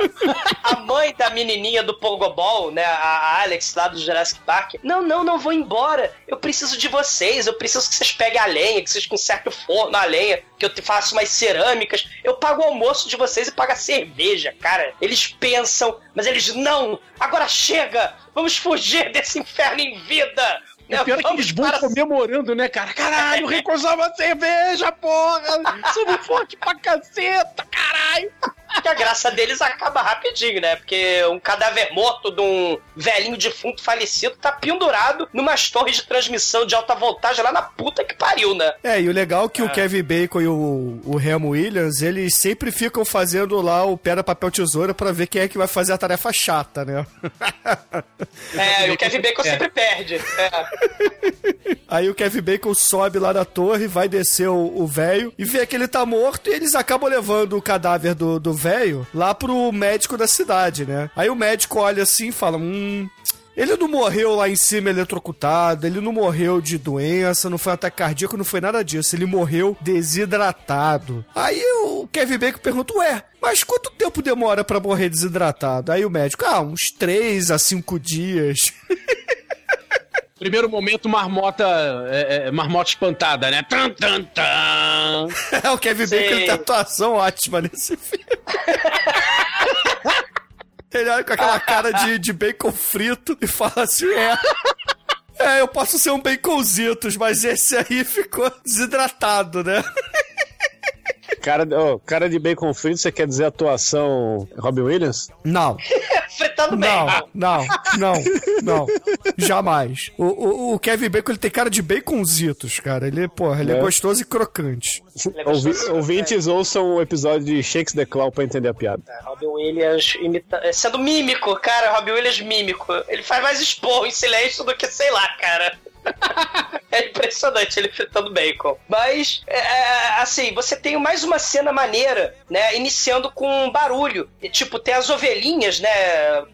a mãe da menininha do Pogobol, né, a Alex lá do Jurassic Park, não, não, não vou embora. Eu preciso de vocês, eu preciso que vocês peguem a lenha, que vocês consertem o forno, a lenha, que eu te faço umas cerâmicas. Eu pago o almoço de vocês e pago a cerveja, cara. Eles pensam, mas eles não. Agora chega, vamos fugir desse inferno em vida. E o pior é que eles vão para- comemorando, né, cara? Caralho, recusava a cerveja, porra! Somos forte pra caceta, caralho! Que a graça deles acaba rapidinho, né? Porque um cadáver morto de um velhinho defunto falecido tá pendurado numas torres de transmissão de alta voltagem lá na puta que pariu, né? É, e o legal é que o Kevin Bacon e o, o Remo Williams, eles sempre ficam fazendo lá o pedra, papel, tesoura pra ver quem é que vai fazer a tarefa chata, né? É, e o Kevin Bacon sempre perde. É. Aí o Kevin Bacon sobe lá na torre, vai descer o o velho e vê que ele tá morto e eles acabam levando o cadáver do do velho lá pro médico da cidade, né? Aí o médico olha assim e fala: Hum. Ele não morreu lá em cima eletrocutado, ele não morreu de doença, não foi um ataque cardíaco, não foi nada disso. Ele morreu desidratado. Aí o Kevin Bacon pergunta: Ué, mas quanto tempo demora pra morrer desidratado? Aí o médico: Ah, uns 3 a 5 dias. Primeiro momento, marmota, é, é, marmota espantada, né? Tan, tan, tan. É, o Kevin Bacon ele tem atuação ótima nesse filme. Ele olha com aquela cara de, de bacon frito e fala assim: é. É, eu posso ser um baconzitos, mas esse aí ficou desidratado, né? Cara, oh, cara de bacon frito, você quer dizer atuação Robin Williams? Não. Não, bacon. não, não, não. Jamais. O, o, o Kevin Bacon ele tem cara de baconzitos, cara. Ele, porra, ele é, É. gostoso e crocante. Ouvi, ouvintes ouçam o episódio de Shakes the Claw pra entender a piada. Robin Williams imita... é, sendo mímico, cara, Robin Williams mímico. Ele faz mais esporro em silêncio do que, sei lá, cara. É impressionante ele fritando bacon. Mas, é, é, assim, você tem mais uma cena maneira, né? Iniciando com um barulho. E, tipo, tem as ovelhinhas, né?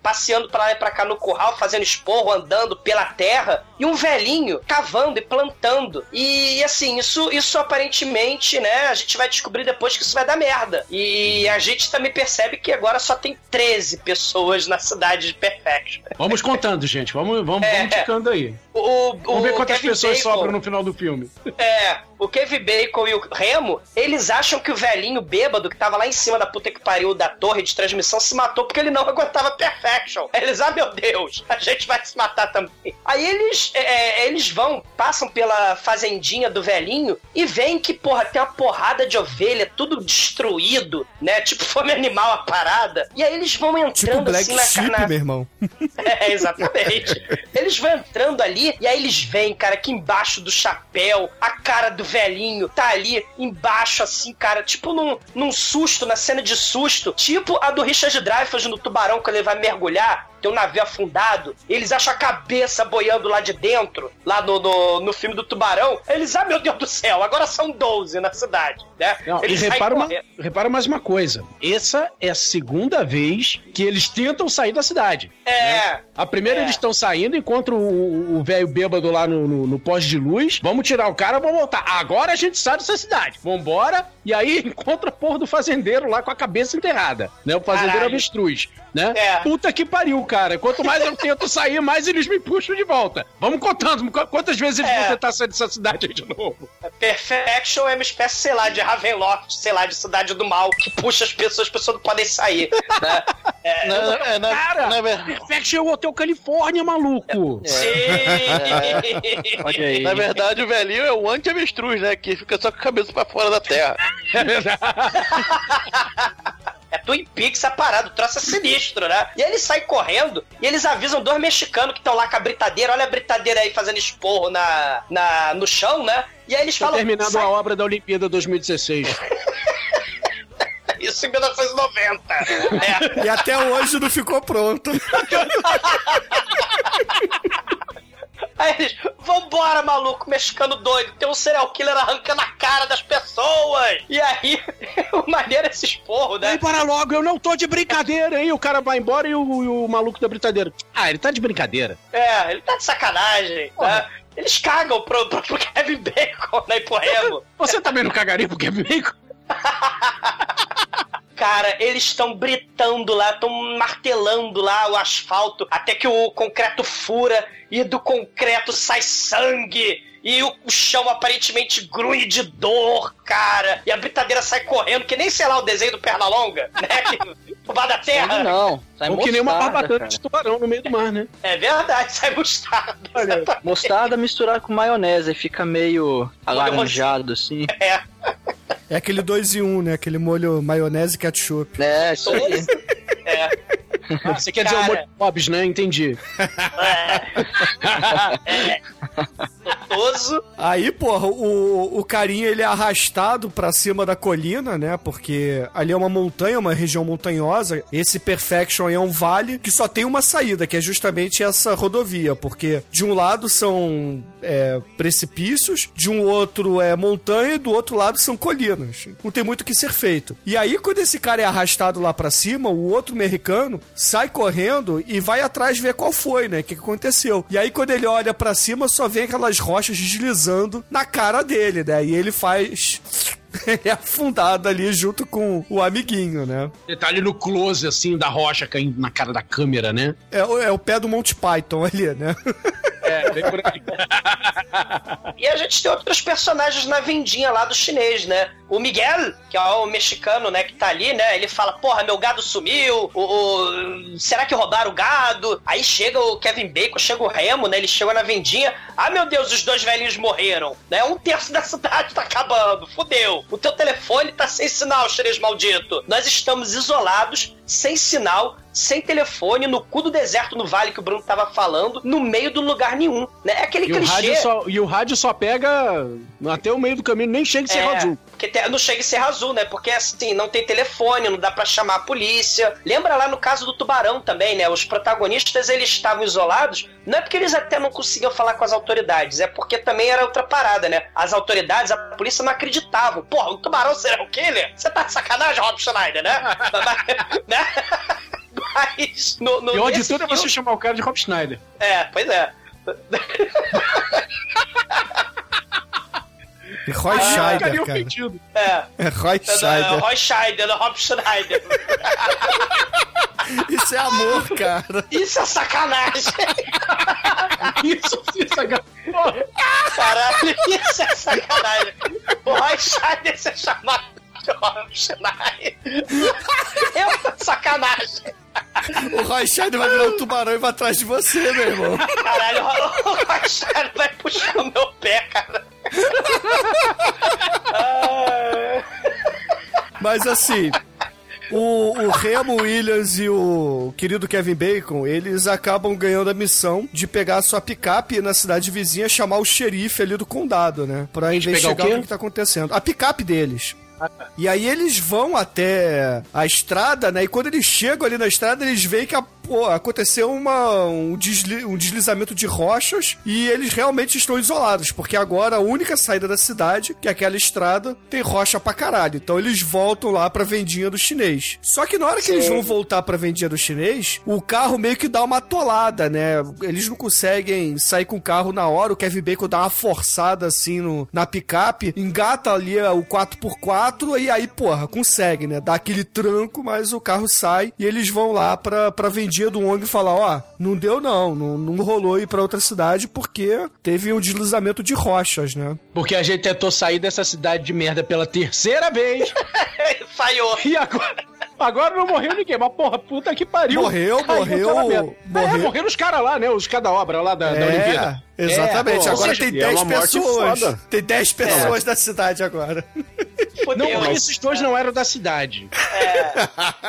Passeando pra lá e pra cá no curral, fazendo esporro, andando pela terra. E um velhinho cavando e plantando. E, assim, isso, isso aparentemente, né? A gente vai descobrir depois que isso vai dar merda. E a gente também percebe que agora só tem 13 pessoas na cidade de Perfection. Vamos contando, gente. Vamos, vamos, É. vamos ticando aí. O, o, Vamos ver quantas Kevin pessoas Bacon- sobram no final do filme. É, o Kevin Bacon e o Remo, eles acham que o velhinho bêbado que tava lá em cima da puta que pariu da torre de transmissão se matou porque ele não aguentava Perfection. Eles, ah, meu Deus, a gente vai se matar também. Aí eles, é, eles vão, passam pela fazendinha do velhinho e veem que, porra, tem uma porrada de ovelha, tudo destruído, né? Tipo fome animal a parada. E aí eles vão Tipo entrando Black assim na, Sheep, na, meu irmão. é, exatamente. Eles vão entrando ali e aí eles veem, cara, que embaixo do chapéu, a cara do velhinho tá ali embaixo, assim, cara, tipo num, num susto, na cena de susto, tipo a do Richard Dreyfuss no Tubarão, quando ele vai mergulhar. Tem um navio afundado, eles acham a cabeça boiando lá de dentro, lá no, no, no filme do Tubarão. Eles, ah, meu Deus do céu, agora são 12 na cidade, né? Não, e eles saem repara, uma, repara mais uma coisa. Essa é a segunda vez que eles tentam sair da cidade. É. A primeira É. eles estão saindo, encontram o o velho bêbado lá no, no, no poste de luz. Vamos tirar o cara, vamos voltar. Agora a gente sai dessa cidade. Vambora. E aí encontra a porra do fazendeiro lá com a cabeça enterrada. Né? O fazendeiro Caralho. avestruz. Né? É. Puta que pariu, cara. Quanto mais eu tento sair, mais eles me puxam de volta. Vamos contando. Qu- Quantas vezes eles É. vão tentar sair dessa cidade aí de novo? Perfection é uma espécie, sei lá, de Ravenloft, sei lá, de cidade do mal, que puxa as pessoas, as pessoas não podem sair. Né? É, Na- é, Cara, Perfection é o Hotel Califórnia, maluco. Sim. Olha aí. Na verdade, o velhinho é o anti-avestruz, né? Que fica só com a cabeça pra fora da terra. É Twin Peaks a parada, o troço é sinistro, né? E aí eles saem correndo e eles avisam dois mexicanos que estão lá com a britadeira. Olha a britadeira aí fazendo esporro na, na, no chão, né? E aí eles Tô falam. terminando "Sai a obra da Olimpíada 2016. Isso em 1990. É. E até hoje não ficou pronto. Aí eles, vambora, maluco, mexicano doido. Tem um serial killer arrancando a cara das pessoas. E aí, o maneiro é esse esporro, né? Aí para logo, eu não tô de brincadeira, hein? O cara vai embora e o, o maluco da britadeira. Ah, ele tá de brincadeira. É, ele tá de sacanagem, né? Eles cagam pro, pro, pro Kevin Bacon, né? E pro Remo. Você também não cagaria pro Kevin Bacon? Cara, eles estão britando lá, estão martelando lá o asfalto, até que o concreto fura e do concreto sai sangue. E o, chão aparentemente grunhe de dor, cara. E a britadeira sai correndo, que nem, sei lá, o desenho do Pernalonga, né? Que, o bar da terra. Não, sai Ou que nem uma barbatana cara. de tubarão no meio do mar, né? É verdade, sai mostarda. exatamente. Mostarda misturada com maionese, e fica meio alaranjado, assim. É. É aquele dois em um, né? Aquele molho maionese e ketchup. É, isso aí. É. Ah, você quer dizer o Cara. Bob's, né? Entendi. É. Gostoso. Aí, porra, o, o carinha ele é arrastado pra cima da colina, né? Porque ali é uma montanha, uma região montanhosa. Esse Perfection é um vale que só tem uma saída, que é justamente essa rodovia. Porque de um lado são é, precipícios, de um outro é montanha e do outro lado são colinas. Não tem muito o que ser feito. E aí, quando esse cara é arrastado lá pra cima, o outro americano sai correndo e vai atrás ver qual foi, né? O que, aconteceu. E aí, quando ele olha pra cima, só vê aquelas rochas deslizando na cara dele, né? E ele faz. É afundado ali junto com o amiguinho, né? Detalhe no close, assim, da rocha caindo na cara da câmera, né? É, o- é o pé do Monty Python ali, né? É, bem por aí. E a gente tem outros personagens na vendinha lá do chinês, né? O, Miguel, que é o mexicano, né, que tá ali, né? Ele fala, porra, meu gado sumiu, o, o- será que roubaram o gado? Aí chega o Kevin Bacon, chega o Remo, né? Ele chega na vendinha. Ah, meu Deus, os dois velhinhos morreram, né? Um terço da cidade tá acabando, fudeu. O teu telefone tá sem sinal, xeres maldito. Nós estamos isolados, sem sinal, sem telefone, no cu do deserto no vale que o Bruno tava falando, no meio do lugar nenhum, né? É aquele E o, clichê... rádio só, e o rádio só pega até o meio do caminho, nem chega em Serra É, Azul. Porque te- não chega em Serra Azul, né? Porque assim, não tem telefone, não dá pra chamar a polícia. Lembra lá no caso do Tubarão também, né? Os protagonistas eles estavam isolados, não é porque eles até não conseguiam falar com as autoridades, é porque também era outra parada, né? As autoridades, a polícia não acreditavam. Porra, o Tubarão será o killer? Você tá de sacanagem, Rob Schneider, né? Mas- né? Mas no, no, E onde nesse tudo é você chamar o cara de Rob Schneider. É, pois é. E Roy Ah, Scheider, cara. ofendido. É. É Roy É Scheider. Roy Scheider, do Rob Schneider. Isso é amor, cara. Isso é sacanagem. Isso é sacanagem. Caralho, isso é sacanagem. O Roy Scheider ser chamado Eu sacanagem. O Roy Scheider vai virar um tubarão e vai atrás de você, meu irmão. Caralho, o Scheider vai puxar o meu pé, cara. Mas assim, o, o Remo Williams e o querido Kevin Bacon, eles acabam ganhando a missão de pegar a sua picape na cidade vizinha, chamar o xerife ali do condado, né? Pra investigar o o, quê? que, que tá acontecendo. A picape deles. E aí eles vão até a estrada, né? E quando eles chegam ali na estrada, eles veem que a- pô, aconteceu uma, um, desli- um deslizamento de rochas e eles realmente estão isolados, porque agora a única saída da cidade, que é aquela estrada, tem rocha pra caralho. Então eles voltam lá pra vendinha do chinês. Só que na hora que eles vão voltar pra vendinha do chinês, o carro meio que dá uma atolada, né? Eles não conseguem sair com o carro na hora, o Kevin Bacon dá uma forçada assim no, na picape, engata ali é, o 4x4 e aí, porra, consegue, né? Dá aquele tranco, mas o carro sai e eles vão lá pra, pra vendinha do ONG e falar, ó, não deu não, não, não rolou ir pra outra cidade porque teve um deslizamento de rochas, né? Porque a gente tentou sair dessa cidade de merda pela terceira vez. Falhou. E agora. Agora não morreu ninguém, mas porra, puta que pariu. Morreu, Caiu morreu, merda. morreu. É, morreram os caras lá, né? Os cada obra lá da, da É, Olimpíada. Exatamente, É, agora seja, tem e é 10 uma morte pessoas. foda. Tem 10 pessoas da cidade agora. Não, mas esses dois não eram da cidade.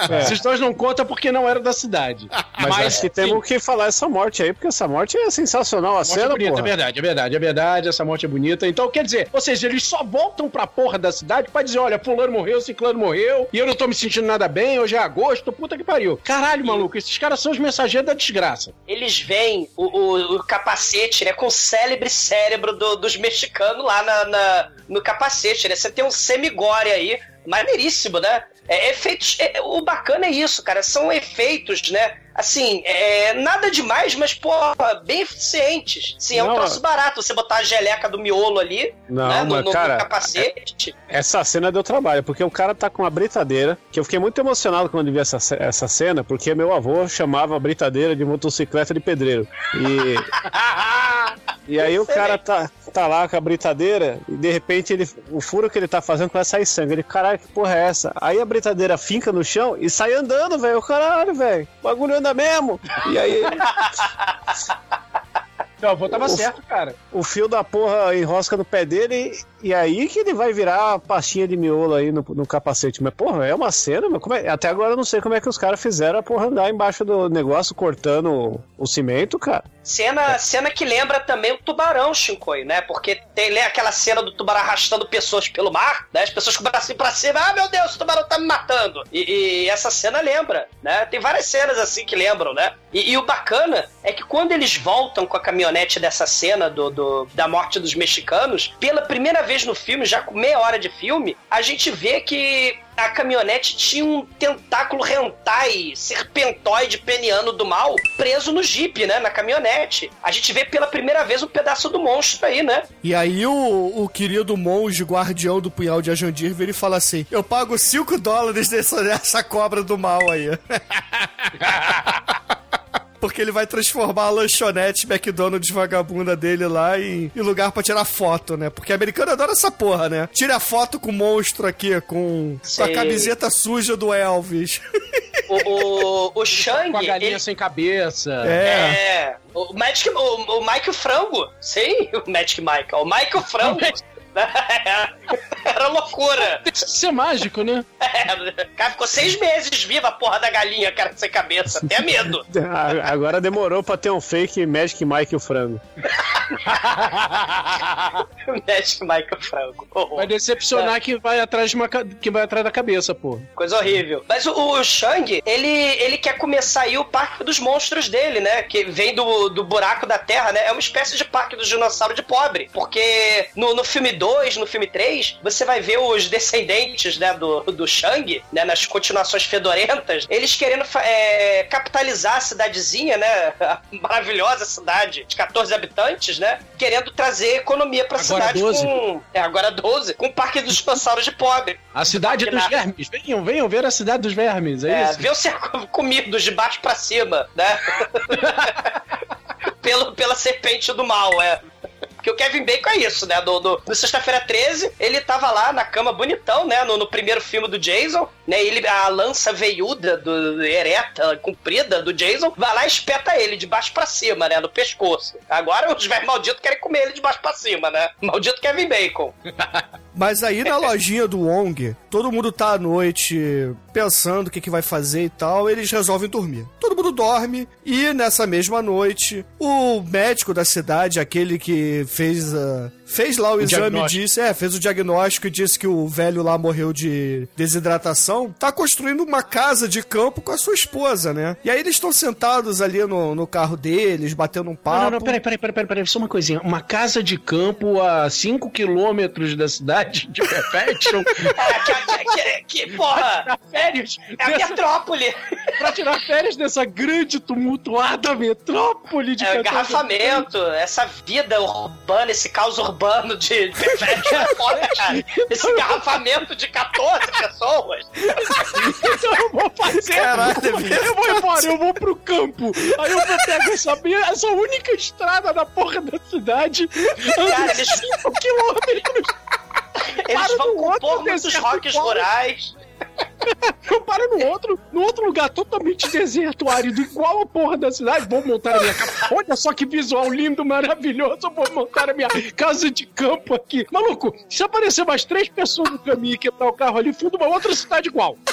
É. Esses dois não contam porque não eram da cidade. Mas, acho que temos que falar essa morte aí, porque essa morte é sensacional. A Morte é cena, bonita, porra. é verdade, é verdade, é verdade, essa morte é bonita. Então, quer dizer, ou seja, eles só voltam pra porra da cidade pra dizer, olha, fulano morreu, ciclano morreu, e eu não tô me sentindo nada bem, hoje é agosto, puta que pariu. Caralho, maluco, esses caras são os mensageiros da desgraça. Eles veem o, o- o capacete, né? Com o célebre cérebro do- dos mexicanos lá na, na- no capacete, né? Você tem um semigore aí, maneiríssimo, né? É, efeitos. é, o bacana é isso, cara. São efeitos, né? Assim, é, nada demais, mas, porra, bem eficientes. Sim, é um Não, troço barato você botar a geleca do miolo ali, Não, né? No, mas, no- no cara, capacete. Essa cena deu trabalho, porque o cara tá com uma britadeira, que eu fiquei muito emocionado quando vi essa, essa cena, porque meu avô chamava a britadeira de motocicleta de pedreiro. E, e aí o cara tá, tá lá com a britadeira, e de repente ele, o furo que ele tá fazendo começa a sair sangue. Ele, caralho, que porra é essa? Aí a britadeira finca no chão e sai andando, velho. Caralho, velho, o bagulho mesmo. E aí Meu avô tava O- certo, cara. o fio da porra enrosca no pé dele e aí que ele vai virar a pastinha de miolo aí no, no capacete. Mas, porra, é uma cena, mas como é- até agora eu não sei como é que os caras fizeram a porra andar embaixo do negócio cortando o, o cimento, cara. Cena, cena que lembra também o tubarão, Shinkoi, né? Porque tem né, aquela cena do tubarão arrastando pessoas pelo mar, né? As pessoas com o bracinho pra cima, ah, meu Deus, o tubarão tá me matando. E, e essa cena lembra, né? Tem várias cenas assim que lembram, né? E, e o bacana é que quando eles voltam com a caminhonete dessa cena do, do- da morte dos mexicanos, pela primeira vez no filme, já com meia hora de filme, a gente vê que a caminhonete tinha um tentáculo hentai serpentoide peniano do mal preso no jipe, né? Na caminhonete. A gente vê pela primeira vez um pedaço do monstro aí, né? E aí o, o querido monge guardião do punhal de Ajandir vira e fala assim: Eu pago 5 dólares dessa, dessa cobra do mal aí. Porque ele vai transformar a lanchonete McDonald's vagabunda dele lá em, em lugar pra tirar foto, né? Porque americano adora essa porra, né? Tira foto com o monstro aqui, com, com a camiseta suja do Elvis. O, o, o Shang. Com a galinha ele- sem cabeça. É. O Magic, o, o Mike Frango. Sim, o Magic Mike. O Mike o Frango. Era loucura. Tem que ser mágico, né? É, cara, ficou seis meses viva a porra da galinha, cara, sem cabeça. Até medo. Agora demorou pra ter um fake Magic Mike e o frango. Magic Mike o Frango. Horror. Vai decepcionar quem vai atrás de uma quem vai atrás da cabeça, pô. Coisa horrível. Mas o, o Shang, ele, ele quer começar aí o parque dos monstros dele, né? Que vem do, do buraco da terra, né? É uma espécie de parque dos dinossauros de pobre. Porque no, no filme 2, no filme 3, você vai ver os descendentes, né, do, do Shang, né? Nas continuações fedorentas, eles querendo é, capitalizar a cidadezinha, né? A maravilhosa cidade de 14 habitantes, né? Querendo trazer economia pra Agora cidade 12. com. É, agora 12, com o parque dos dinossauros de pobre. A cidade dos vermes. Venham, venham ver a cidade dos vermes, é, É, isso? ver ser comidos de baixo pra cima, né? Pelo, pela serpente do mal, é. Porque o Kevin Bacon é isso, né? No, no Sexta-feira 13, ele tava lá na cama bonitão, né? No, no primeiro filme do Jason, né? Ele, a lança veiuda, do, ereta, comprida do Jason, vai lá e espeta ele de baixo pra cima, né? No pescoço. Agora os velhos malditos querem comer ele de baixo pra cima, né? Maldito Kevin Bacon. Mas aí na lojinha do Wong, todo mundo tá à noite pensando o que, que vai fazer e tal, eles resolvem dormir. Todo mundo dorme e nessa mesma noite, o médico da cidade, aquele que fez a. Fez lá o, O exame e disse, é, fez o diagnóstico e disse que o velho lá morreu de desidratação. Tá construindo uma casa de campo com a sua esposa, né? E aí eles estão sentados ali no, no carro deles, batendo um papo. Não, não, não, peraí, peraí, peraí, peraí, peraí, só uma coisinha. Uma casa de campo a 5 quilômetros da cidade de Perfection. É, que, que, que, porra! férias É a dessa- metrópole! pra tirar férias dessa grande tumultuada metrópole de É, 14 engarrafamento, essa vida urbana, esse caos urbano de de Perfection é foda, cara. Esse engarrafamento de 14 pessoas. Então eu vou fazer. Caralho, eu vou embora, eu vou pro campo. Aí eu vou pegar essa, minha- essa única estrada da porra da cidade. Cara, eles, 5 quilômetros. eles vão compor muitos roques qual- rurais. Eu paro no outro, no outro lugar totalmente deserto, árido, igual a porra da cidade. Vou montar a minha casa. Olha só que visual lindo, maravilhoso. Vou montar a minha casa de campo aqui. Maluco, se aparecer mais três pessoas no caminho e quebrar o carro ali, fundo uma outra cidade igual.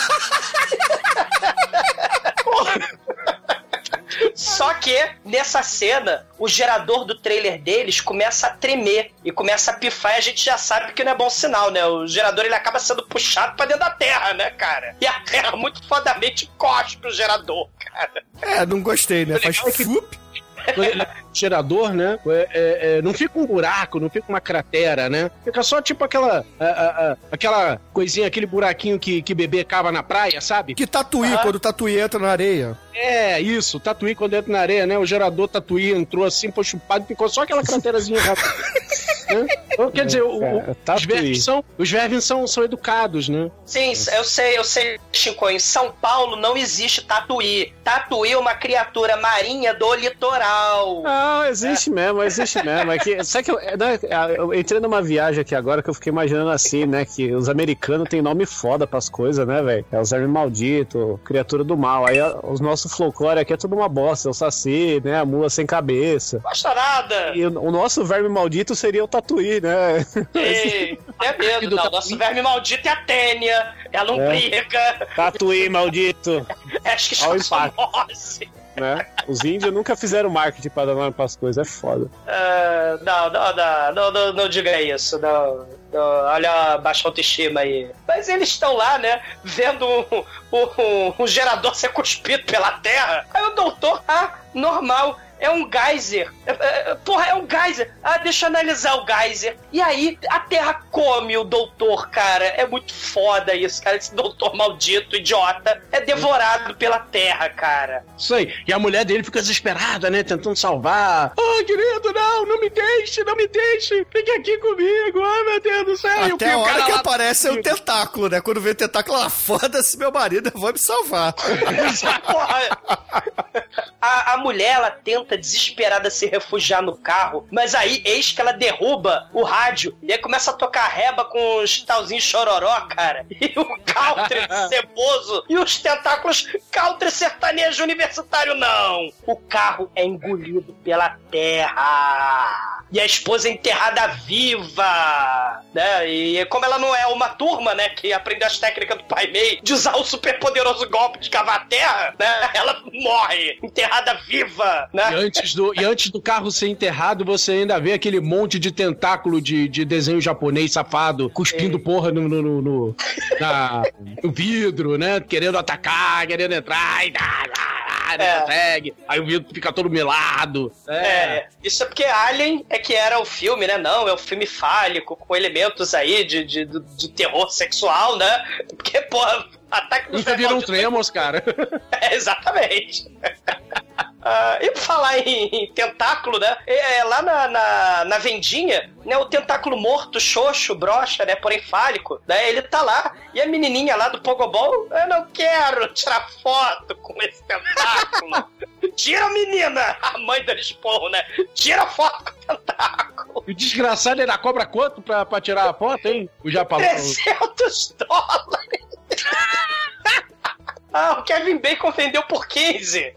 Só que, nessa cena, o gerador do trailer deles começa a tremer e começa a pifar e a gente já sabe que não é bom sinal, né? O gerador ele acaba sendo puxado pra dentro da terra, né, cara? E a terra muito fodamente cospe o gerador, cara. É, não gostei, né? Faz fup. Gerador, né? É, é, é, não fica um buraco, não fica uma cratera, né? Fica só tipo aquela. a- a- a- aquela coisinha, aquele buraquinho que, que bebê cava na praia, sabe? Que tatuí, quando o tatuí entra na areia. É, isso, tatuí quando entra na areia, né? O gerador tatuí entrou assim, foi chupado, ficou só aquela craterazinha rápida. né? Então, quer dizer, o- o- É, os vermes, são, os vermes são, são educados, né? Sim, eu sei, eu sei, Chico. Em São Paulo não existe tatuí. Tatuí é uma criatura marinha do litoral. Não, existe mesmo, existe mesmo. É que, sabe que eu, é, né, eu entrei numa viagem aqui agora que eu fiquei imaginando assim, né? Que os americanos têm nome foda pras coisas, né, velho? É o Zerme Maldito, criatura do mal. Aí os nossos folclore aqui é tudo uma bosta. É o Saci, né? A mula sem cabeça. Gosta nada. E o, o nosso verme maldito seria o Tatuí, né? Ei, é medo, do não. tatuí. Nosso verme maldito é a Tênia, é a lombriga, Tatuí maldito, é as que famosas. Né? Os índios nunca fizeram marketing pra dar nome pras coisas, é foda. Ah, não, não, não, não, não, não diga isso, não, não, olha a baixa autoestima aí. Mas eles estão lá, né, vendo um, um, um gerador ser cuspido pela terra. Aí o doutor, ah, normal, é um geyser. É, é, Porra, é um geyser. Ah, deixa eu analisar o geyser. E aí, a terra come o doutor, cara. É muito foda isso, cara. Esse doutor maldito, idiota, é devorado pela terra, cara. Isso aí. E a mulher dele fica desesperada, né? Tentando salvar. Ah, querido, não, não me deixe, não me deixe. Fique aqui comigo. Ai, meu Deus do céu. O- Até a o hora cara que lá- aparece é o tentáculo, né? Quando vê o tentáculo, ela foda-se meu marido, eu vou me salvar. Porra, A, a mulher, ela tenta desesperada se refugiar no carro, mas aí eis que ela derruba o rádio e aí começa a tocar reba com os talzinhos chororó, cara. E o country ceboso e os tentáculos country sertanejo universitário, não. O carro é engolido pela terra. E a esposa é enterrada viva, né? E como ela não é uma turma, né, que aprendeu as técnicas do pai Mei de usar o super poderoso golpe de cavar a terra, né? Ela morre, enterrada viva, né? E antes, do, e antes do carro ser enterrado, você ainda vê aquele monte de tentáculo de, de desenho japonês safado, cuspindo porra no, no, no, no- na- no vidro, né? Querendo atacar, querendo entrar e dá, É. consegue. Aí o vidro fica todo melado. É, isso é porque Alien é que era o filme, né? Não, é um filme fálico, com elementos aí de, de, de, terror sexual, né? Porque, porra, ataque dos Nunca viram Tremors, cara. É, exatamente. Ah, e por falar em, tentáculo, né? É, lá na, na, na vendinha, né? O tentáculo morto, xoxo, broxa, né? Porém fálico, né? Ele tá lá. E a menininha lá do Pogobol, eu não quero tirar foto com esse tentáculo. Tira, menina! A mãe dele esporro, né? Tira foto com o tentáculo. O desgraçado ainda cobra quanto pra, pra tirar a foto, hein? O Japão. 300 dólares! ah, o Kevin Bacon vendeu por 15.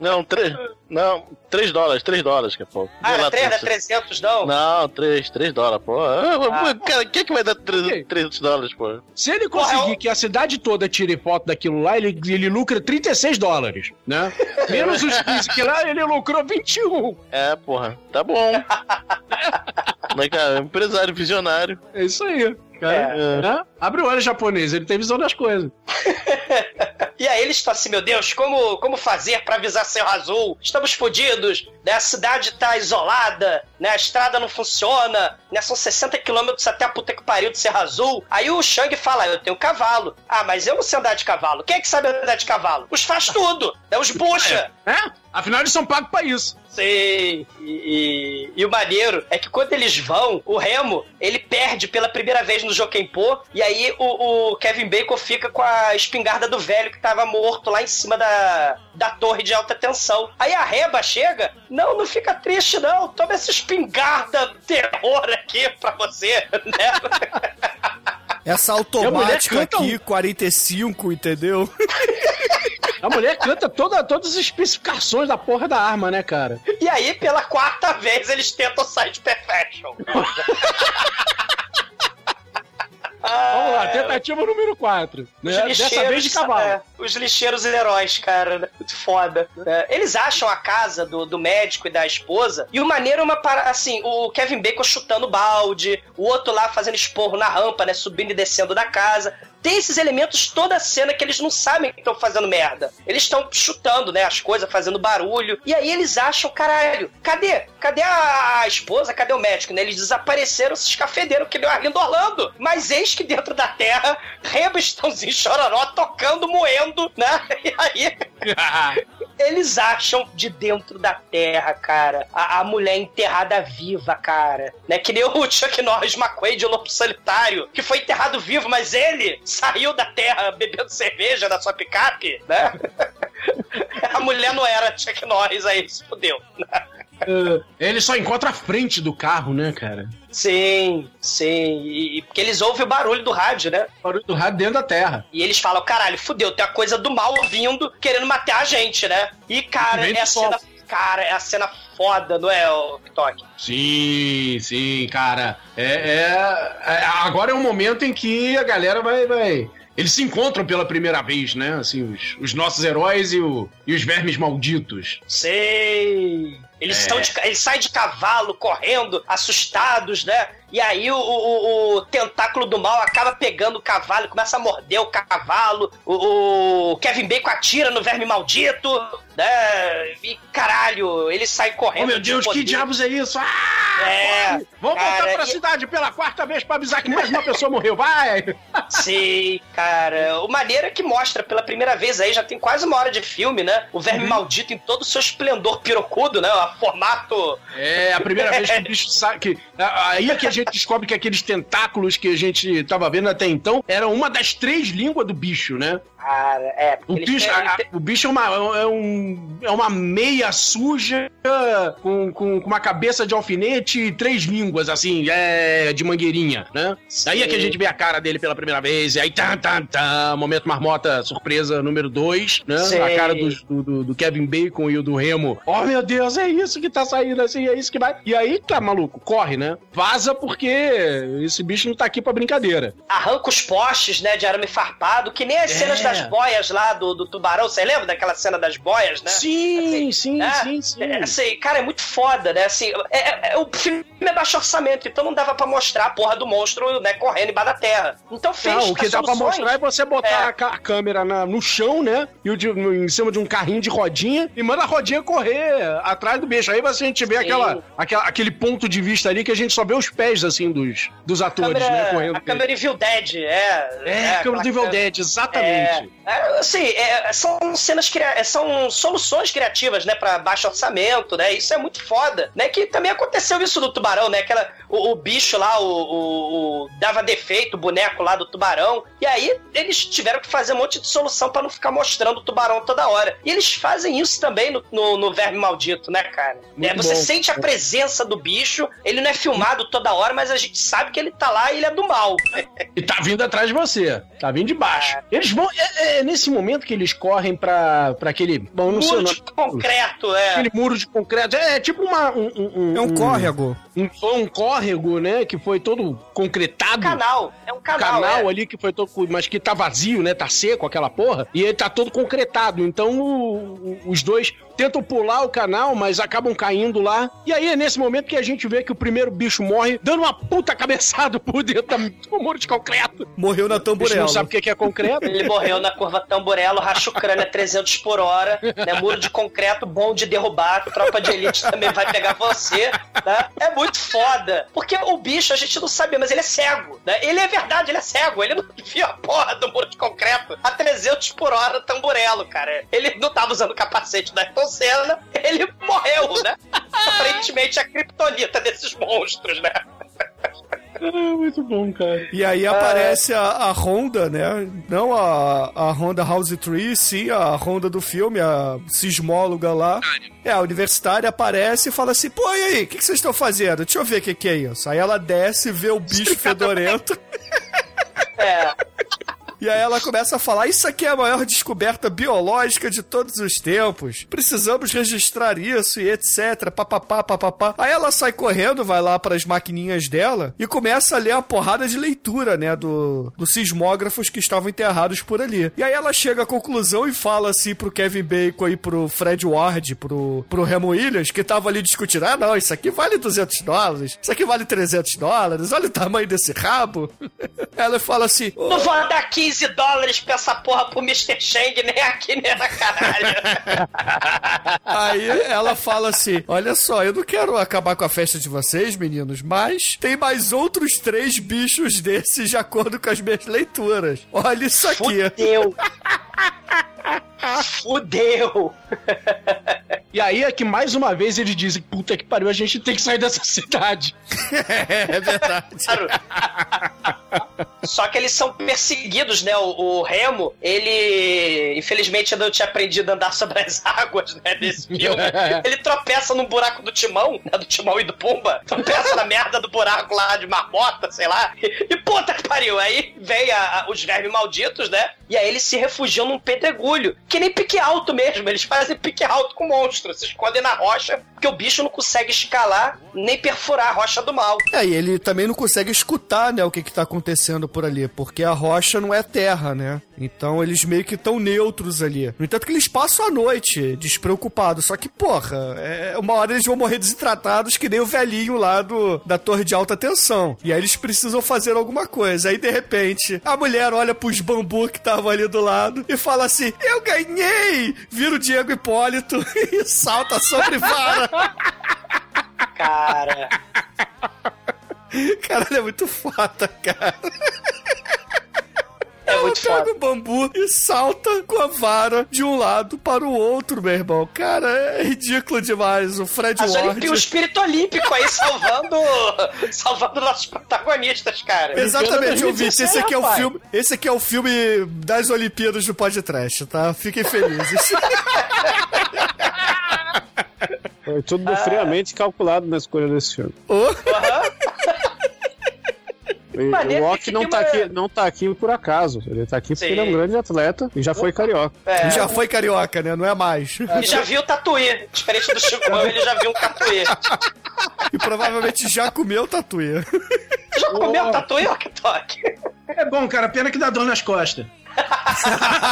Não, três. Não, 3 dólares, 3 dólares, que é pouco. Ah, era lá, 3, era três- 300 não? Não, 3, 3 dólares, pô. Ah, Ah. Cara, quem é que vai dar 300, 300 dólares, pô? Se ele conseguir que a cidade toda tire foto daquilo lá, ele, ele lucra 36 dólares, né? Menos os 15 que lá, ele lucrou 21. É, porra, tá bom. Mas, cara, empresário visionário. É isso aí. Cara, É. né? Abre o olho japonês, ele tem visão das coisas. E aí eles estão assim, meu Deus, como, como fazer pra avisar Serra Azul? Estamos fodidos, né? A cidade tá isolada, né? A estrada não funciona, né? São 60 quilômetros até a puta que pariu de Serra Azul. Aí o Shang fala, eu tenho cavalo. Ah, mas eu não sei andar de cavalo. Quem é que sabe andar de cavalo? Os faz tudo, né? Os bucha. É? Afinal, eles são pagos pra isso. Sim, e, e- e o maneiro é que quando eles vão, o Remo, ele perde pela primeira vez no Jokenpô, e aí o, o Kevin Bacon fica com a espingarda do velho que tava morto lá em cima da, da torre de alta tensão. Aí a Reba chega, não, não fica triste não, toma essa espingarda terror aqui pra você, né? Essa a mulher automática canta aqui, 45, entendeu? A mulher canta toda, todas as especificações da porra da arma, né, cara? E aí, pela quarta vez, eles tentam sair de Perfection. Vamos lá, tentativa número 4. Né? Os Dessa vez de cavalo. é, os lixeiros heróis, cara. né? Muito foda. É, eles acham a casa do, do médico e da esposa. E o maneiro é uma para assim: o Kevin Bacon chutando balde, o outro lá fazendo esporro na rampa, né? Subindo e descendo da casa. Tem esses elementos toda a cena que eles não sabem que estão fazendo merda. Eles estão chutando, né, as coisas, fazendo barulho. E aí eles acham, caralho, cadê? Cadê a, a esposa? Cadê o médico? Né? Eles desapareceram, se escafederam, que deu Arlindo Orlando. Mas eis que dentro da terra, Reba Estãozinho Chororó tocando, moendo, né? E aí eles acham de dentro da terra, cara, a, a mulher enterrada viva, cara. Né? Que nem o Chuck Norris McQuaid de Lobo Solitário, que foi enterrado vivo, mas ele saiu da terra bebendo cerveja na sua picape, né? a mulher não era Chuck Norris, aí se fudeu. É, ele só encontra a frente do carro, né, cara? Sim, sim. E, e porque eles ouvem o barulho do rádio, né? O barulho do rádio dentro da terra. E eles falam, caralho, fudeu, tem a coisa do mal vindo, querendo matar a gente, né? E, cara, vem é a do sol. cena. Cara, é a cena foda, não é, o TikTok? Sim, sim, cara. É, é- é- agora é um momento em que a galera vai, vai. Eles se encontram pela primeira vez, né? Assim, os, os nossos heróis e, o- e os vermes malditos. Sei. Eles, É. estão de, eles saem de cavalo, correndo, assustados, né? E aí o, o- o tentáculo do mal acaba pegando o cavalo, começa a morder o cavalo. O, o Kevin Bacon atira no verme maldito, né? E caralho, ele sai correndo. Oh, meu Deus, de que diabos é isso? Ah! É, Vamos voltar pra e- cidade pela quarta vez pra avisar que mais uma pessoa morreu. Vai! Sim, cara. O maneiro é que mostra pela primeira vez aí, já tem quase uma hora de filme, né? O Uhum. verme maldito em todo o seu esplendor pirocudo, né? O formato. É, a primeira vez que o bicho sabe que. Aí é que a gente descobre que aqueles tentáculos que a gente tava vendo até então eram uma das três línguas do bicho, né? Cara, é. O bicho, têm- a- o bicho é uma, é, um, é uma meia suja com, com, com uma cabeça de alfinete e três línguas, assim, é, de mangueirinha, né? Aí é que a gente vê a cara dele pela primeira vez, e aí, tá, tá, tá, momento marmota, surpresa número dois, né? Sei. A cara dos- do, do, Kevin Bacon e o do Remo. Oh, meu Deus, é isso que tá saindo, assim, é isso que vai. E aí, tá maluco, corre, né? Vaza porque esse bicho não tá aqui pra brincadeira. arranca os postes, né, de arame farpado, que nem as É. cenas das boias lá do, do tubarão. Você lembra daquela cena das boias, né? Sim, sim, É, sim, sim. é, assim, cara, é muito foda, né? Assim, é, é- é- o filme é baixo orçamento, então não dava pra mostrar a porra do monstro, né, correndo embaixo da terra. Então fez Não, o que dá pra mostrar é você botar É. a, a câmera na- no chão, né? E o de- no- em cima de um carrinho de rodinha e manda a rodinha correr atrás do bicho. Aí você a gente vê Sim. aquela, aquela- aquele ponto de vista ali que a gente só vê os pés, assim, dos, dos atores, câmera, né? Correndo. a câmera Evil Dead, é. É, a câmera do Evil Dead, exatamente. É, é, assim, é, são cenas cria- são soluções criativas, né, para baixo orçamento, né? Isso é muito foda, né? Que também aconteceu isso do tubarão, né? Aquela o, o bicho lá, o, o- o- dava defeito, o boneco lá do tubarão. E aí eles tiveram que fazer um monte de solução pra não ficar mostrando o tubarão toda hora. E eles fazem isso também no, no, no Verme Maldito, né, cara? É, você bom. sente a presença do bicho, ele não é filmado toda hora, mas a gente sabe que ele tá lá e ele é do mal. E tá vindo atrás de você. Tá vindo de baixo. Eles vão. É, é nesse momento que eles correm pra, pra aquele. Bom, não sei o Muro nome. de concreto, é. Aquele muro de concreto. É, é tipo uma. Um, um- É um córrego. Um, um córrego, né? Que foi todo concretado. canal. É um canal. canal é. ali que foi todo. Mas que tá vazio, né? Tá seco aquela porra. E ele tá todo concretado. Então o- o- os dois tentam pular o canal, mas acabam caindo lá. E aí é nesse momento que a gente vê que o primeiro bicho morre, dando uma puta cabeçada por dentro do muro de concreto. Morreu na tamborela. não sabe o que que é concreto. Ele morreu na curva Tamburello, racha o crânio a 300 por hora, né? Muro de concreto bom de derrubar, tropa de elite também vai pegar você, né? É muito foda. Porque o bicho, a gente não sabe, mas ele é cego, né? Ele é verdade, ele é cego. Ele não viu a porra do muro de concreto a 300 por hora Tamburello, cara. Ele não tava usando capacete da Ayrton Senna, ele morreu, né? Aparentemente a criptonita desses monstros, né? muito bom, cara. E aí aparece a, a Honda, né? Não a, a Honda House Tree, sim a Honda do filme, a sismóloga lá. É, a universitária aparece e fala assim: pô, e aí, o que, que vocês estão fazendo? Deixa eu ver o que, que é isso. Aí ela desce, vê o bicho fedorento. É. E aí ela começa a falar: Isso aqui é a maior descoberta biológica de todos os tempos. Precisamos registrar isso e etc. Papapá, papapá. Aí ela sai correndo, vai lá para as maquininhas dela e começa a ler a porrada de leitura, né? Do, dos sismógrafos que estavam enterrados por ali. E aí ela chega à conclusão e fala assim pro Kevin Bacon e pro Fred Ward, pro, pro Remo Williams, que tava ali discutindo: Ah, não, isso aqui vale 200 dólares, isso aqui vale 300 dólares, olha o tamanho desse rabo. ela fala assim: Não vou dar 15 dólares pra essa porra pro Mr. Shang, nem aqui, nem na caralho. Aí ela fala assim: Olha só, eu não quero acabar com a festa de vocês, meninos, mas tem mais outros três bichos desses de acordo com as minhas leituras. Olha isso aqui. Fudeu. Fudeu. E aí é que mais uma vez eles dizem: puta que pariu, a gente tem que sair dessa cidade. é verdade. Claro. Só que eles são perseguidos, né? O, o Remo, ele infelizmente não tinha aprendido a andar sobre as águas, né? Nesse filme. Ele tropeça num buraco do timão, né? Do timão e do Pumba. Tropeça na merda do buraco lá de marmota, sei lá. E, e puta que pariu. Aí vem a- a- os vermes malditos, né? E aí eles se refugiam num pedregulho. Que nem pique alto mesmo. Eles fazem pique alto com monstro. Se escondem na rocha, porque o bicho não consegue escalar nem perfurar a rocha do mal. É, e ele também não consegue escutar, né, o que que tá acontecendo por ali, porque a rocha não é terra, né? Então eles meio que estão neutros ali. No entanto que eles passam a noite despreocupados. Só que, porra, é, uma hora eles vão morrer desidratados que nem o velhinho lá do, da torre de alta tensão. E aí eles precisam fazer alguma coisa. Aí, de repente, a mulher olha pros bambu que estavam ali do lado e fala assim, eu ganhei! Vira o Diego Hipólito e salta sobre vara. Cara. Caralho, é muito foda, cara. É muito Ela foda. pega o bambu e salta com a vara de um lado para o outro, meu irmão. Cara, é ridículo demais. O Fred As Ward. O espírito olímpico aí salvando, salvando nossos protagonistas, cara. Exatamente, ouvinte. Esse aqui é o filme. Esse aqui é o filme das Olimpíadas do podcast, tá? Fiquem felizes. Foi tudo friamente calculado na escolha desse filme. Ô, E Maneiro o Rock não tá, uma- aqui, não tá aqui por acaso. Ele tá aqui porque Sim. ele é um grande atleta e já foi carioca. É. Já foi carioca, né? Não é mais. E já viu o tatuí. Diferente do Chicão, ele já viu um tatuí. E provavelmente já comeu tatuê. Já comeu tatuí, ó, que toque? É bom, cara, pena que dá dor nas costas.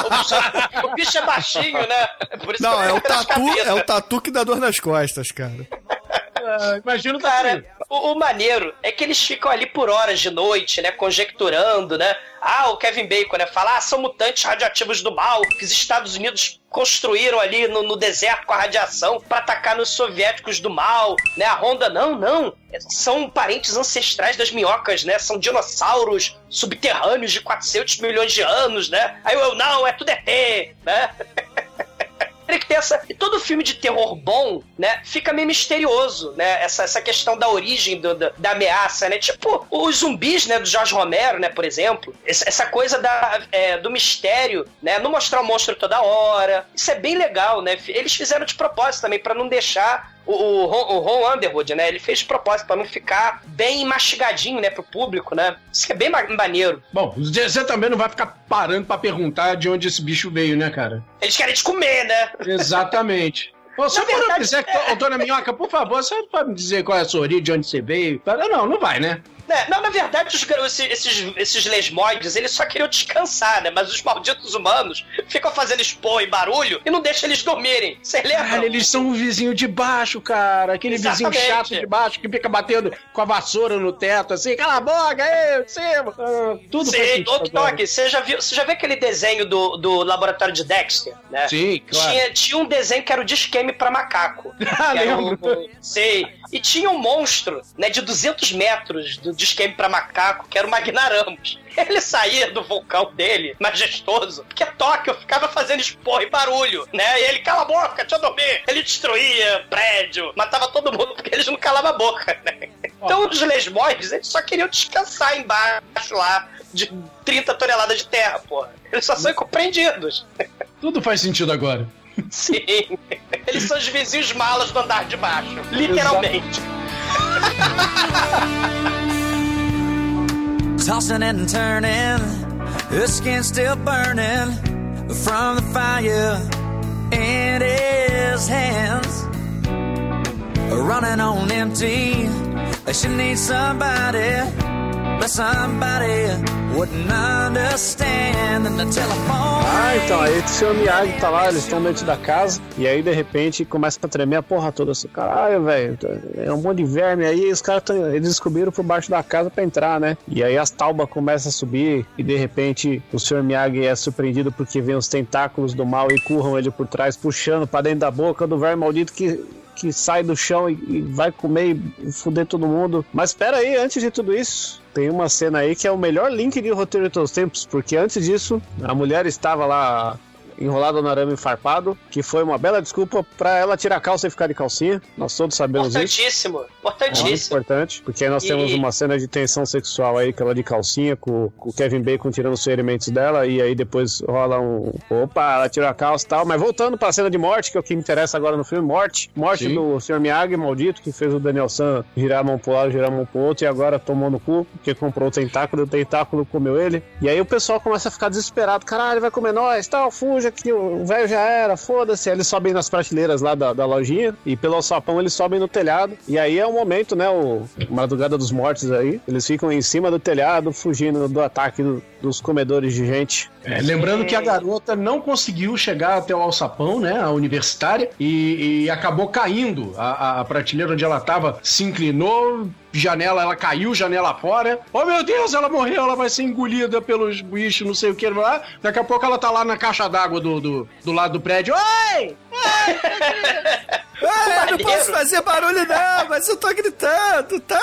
O bicho, o bicho é baixinho, né? Por isso Não, que é o tatu, é o tatu que dá dor nas costas, cara. Imagina o Cara, o, o maneiro é que eles ficam ali por horas de noite, né? Conjecturando, né? Ah, o Kevin Bacon, né? Fala, ah, são mutantes radioativos do mal que os Estados Unidos construíram ali no, no deserto com a radiação pra atacar nos soviéticos do mal, né? A Honda, não, não. São parentes ancestrais das minhocas, né? São dinossauros subterrâneos de 400 milhões de anos, né? Aí eu, não, é tudo ET, né? Ele tem essa. E todo filme de terror bom, né? Fica meio misterioso, né? Essa, essa questão da origem do- da, ameaça, né? Tipo, os zumbis, né? Do Jorge Romero, né? Por exemplo. Essa, coisa da, é, do mistério, né? Não mostrar o monstro toda hora. Isso é bem legal, né? Eles fizeram de propósito também, pra não deixar. O, o, Ron, o Ron Underwood, né? Ele fez de propósito pra não ficar bem mastigadinho, né? Pro público, né? Isso é bem ma- maneiro. Bom, você também não vai ficar parando pra perguntar de onde esse bicho veio, né, cara? Eles querem te comer, né? Exatamente. Eu for verdade, dizer que, é. ô, dona Minhoca, por favor, você pode me dizer qual é a sua origem, de onde você veio? Não, não vai, né? Né, Não, na verdade, os, gar- esses, esses, lesmoides, eles só queriam descansar, né? Mas os malditos humanos ficam fazendo expor e barulho e não deixam eles dormirem. Você lembra? Cara, eles são o vizinho de baixo, cara. Aquele Exatamente. vizinho chato de baixo que fica batendo com a vassoura no teto, assim, cala a boca, aí, cima. Ah, tudo Sim, Doc você já viu, você já viu aquele desenho do, do laboratório de Dexter, né? Sim, claro. Tinha, tinha um desenho que era o de esquema pra macaco. Ah, lembro. um- Sei. E tinha um monstro, né, de 200 metros do disqueme pra macaco, que era o Magnaramos. Ele saía do vulcão dele, majestoso, porque Tóquio ficava fazendo esporro e barulho, né? E ele, cala a boca, deixa eu dormir. Ele destruía prédio, matava todo mundo, porque eles não calavam a boca, né? Então os lesmoides, eles só queriam descansar embaixo lá, de 30 toneladas de terra, porra. Eles só são incompreendidos. Tudo faz sentido agora. Sim. Eles são os vizinhos malas do andar de baixo. Literalmente. Tossing and turning, her skin still burning from the fire in his hands. Running on empty, she needs somebody, somebody wouldn't understand. And the telephone. Ah, então, aí o senhor Miyagi tá lá, eles estão dentro da casa, e aí de repente começa a tremer a porra toda assim, caralho, velho, é um monte de verme aí, os caras eles descobriram por baixo da casa pra entrar, né? E aí as taubas começam a subir, e de repente o senhor Miyagi é surpreendido porque vem os tentáculos do mal e curram ele por trás, puxando pra dentro da boca do verme maldito que que sai do chão e, e vai comer e fuder todo mundo. Mas espera aí, antes de tudo isso, tem uma cena aí que é o melhor link de roteiro de todos os tempos, porque antes disso, a mulher estava lá enrolada no arame farpado, que foi uma bela desculpa pra ela tirar a calça e ficar de calcinha. Nós todos sabemos isso. Importantíssimo. É muito Importantíssimo. importante, porque aí nós E- temos uma cena de tensão sexual aí, que ela de calcinha, com, com o Kevin Bacon tirando os ferimentos dela, e aí depois rola um. Opa, ela tirou a calça e tal. Mas voltando pra cena de morte, que é o que me interessa agora no filme: morte. Morte Sim. do Sr. Miyagi, maldito, que fez o Daniel San girar a mão pro lado, girar a mão pro outro, e agora tomou no cu, porque comprou o tentáculo, o tentáculo comeu ele. E aí o pessoal começa a ficar desesperado: caralho, vai comer nós, tal, fuja. Loja que o velho já era, foda-se. Eles sobem nas prateleiras lá da, da lojinha e pelo alçapão eles sobem no telhado. E aí é o momento, né? O Madrugada dos Mortos aí. Eles ficam em cima do telhado, fugindo do ataque do- dos comedores de gente. É, lembrando que a garota não conseguiu chegar até o alçapão, né? A universitária, e, e acabou caindo. A, a- prateleira onde ela tava se inclinou, janela, ela caiu, janela fora. Oh meu Deus, ela morreu, ela vai ser engolida pelos bichos, não sei o que lá. Daqui a pouco ela tá lá na caixa d'água do, do, do lado do prédio. Oi! Ah, eu não posso fazer barulho não, mas eu tô gritando, tá?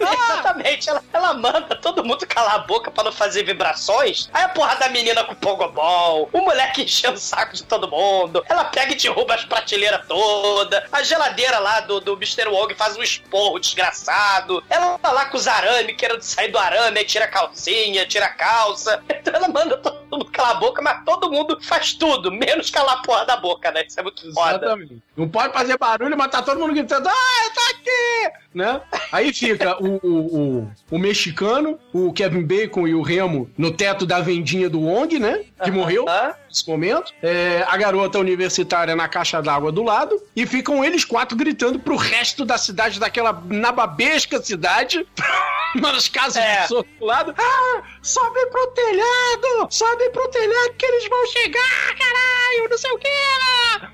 Exatamente, ela, ela manda todo mundo calar a boca pra não fazer vibrações. Aí a porra da menina com pogobol, o moleque enchendo o saco de todo mundo. Ela pega e derruba as prateleiras todas. A geladeira lá do, do Mr. Wong faz um esporro desgraçado. Ela tá lá com os arame, querendo sair do arame, aí tira a calcinha, tira a calça. Então ela manda todo mundo calar a boca, mas todo mundo faz tudo, menos calar a porra da boca, né? Isso é muito foda. Não pode fazer barulho, mas tá todo mundo gritando, ah, tá aqui! Né? Aí fica o, o, o, o mexicano, o Kevin Bacon e o Remo no teto da vendinha do Wong, né? Que morreu nesse momento. É, a garota universitária na caixa d'água do lado. E ficam eles quatro gritando pro resto da cidade, daquela nababesca cidade. Nas casas pessoas do lado. Ah, sobe pro telhado! Sobe pro telhado que eles vão chegar, caralho! Não sei o que!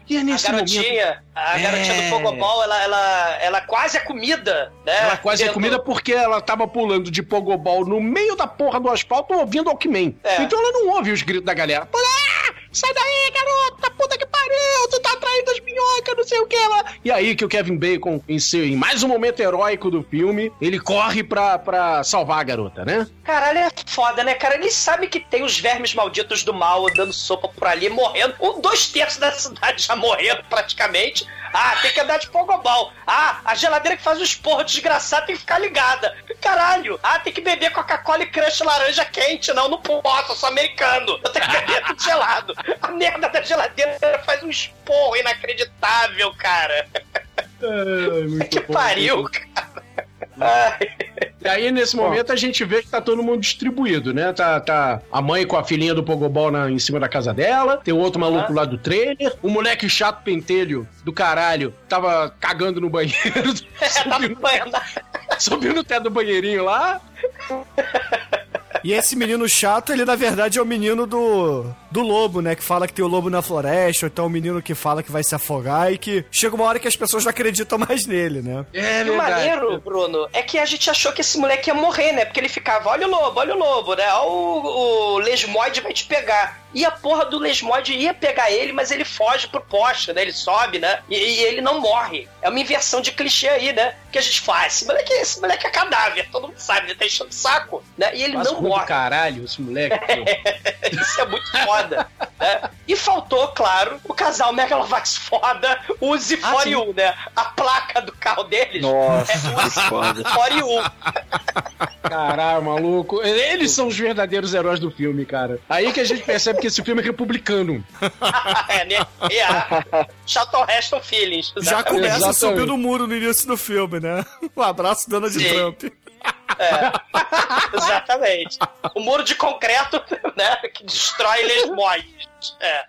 E é a nesse garotinha, momento... a garotinha É. do Pogobol, ela, ela, ela quase é comida, né? Ela quase é comida porque ela tava pulando de pogobol no meio da porra do asfalto ouvindo Alckmin. É. Então ela não ouve os gritos da galera. Pula, ah, sai daí, garota, puta que pariu, tu tá atraindo as minhocas, não sei o que lá. E aí que o Kevin Bacon, em, seu, em mais um momento heróico do filme, ele corre pra, pra salvar a garota, né? Caralho, é foda, né, cara? Eles sabem que tem os vermes malditos do mal dando sopa por ali, morrendo. Um, dois terços da cidade já morrendo praticamente. Ah, tem que andar de pogobol. Ah, a geladeira que faz o esporro desgraçado tem que ficar ligada. Caralho. Ah, tem que beber Coca-Cola e crush laranja quente. Não, não posso, eu sou americano. Eu tenho que beber tudo gelado. A merda da geladeira faz um esporro inacreditável, cara. que pariu, cara. Ai. E aí, nesse momento, a gente vê que tá todo mundo distribuído, né? Tá, tá a mãe com a filhinha do Pogobol na, em cima da casa dela, tem o outro maluco lá do trailer, o moleque chato pentelho do caralho tava cagando no banheiro, subiu, subiu no teto do banheirinho lá. E esse menino chato, ele na verdade é o menino do, do lobo, né? Que fala que tem o lobo na floresta, ou então o menino que fala que vai se afogar e que chega uma hora que as pessoas não acreditam mais nele, né? É e o maneiro, Bruno, é que a gente achou que esse moleque ia morrer, né? Porque ele ficava, olha o lobo, olha o lobo, né? Ó, O, o Lesmoide vai te pegar. E a porra do Lesmoide ia pegar ele, mas ele foge pro poste, né? Ele sobe, né? E, e ele não morre. É uma inversão de clichê aí, né? Que a gente faz. Esse moleque, esse moleque é cadáver, todo mundo sabe, ele tá enchendo o saco, né? E ele não morre. caralho, esse moleque. pô. Isso é muito foda. Né? E faltou, claro, o casal Megalovax foda, Uzi Ah, 41, né? A placa do carro deles Nossa, é foda. Uzi 41. Caralho, maluco. Eles são os verdadeiros heróis do filme, cara. Aí que a gente percebe que esse filme é republicano. é, né? Charlton Heston Feelings. Já exatamente. começa subindo o muro no início do filme, né? Um abraço, Donald Sim. Trump. Exatamente. O muro de concreto, né? Que destrói lesmoides. É.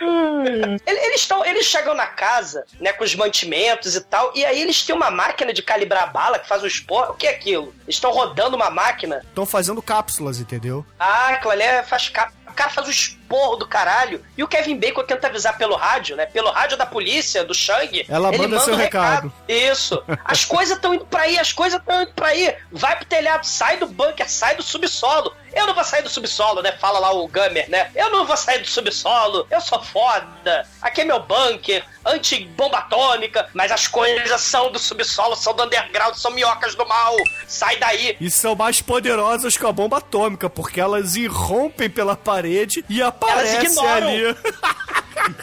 Ele- Eles, tão, eles chegam na casa, né, com os mantimentos e tal, e aí eles têm uma máquina de calibrar bala que faz o esporro. O que é aquilo? Eles estão rodando uma máquina Estão fazendo cápsulas, entendeu? Ah, aquilo ali é- faz ca... O cara faz o esporro do caralho. E o Kevin Bacon tenta avisar pelo rádio, né? Pelo rádio da polícia, do Shang. Ela ele manda seu um recado. Isso. As coisas estão indo pra aí, as coisas estão indo pra aí. Vai pro telhado, sai do bunker, sai do subsolo. Eu não vou sair do subsolo, né? Fala lá o Gamer, né? Eu não vou sair do subsolo. Eu sou foda. Aqui é meu bunker, anti-bomba atômica. Mas as coisas são do subsolo, são do underground, são minhocas do mal. Sai daí. E são mais poderosas que a bomba atômica, porque elas irrompem pela parede e aparecem ignoram. ali.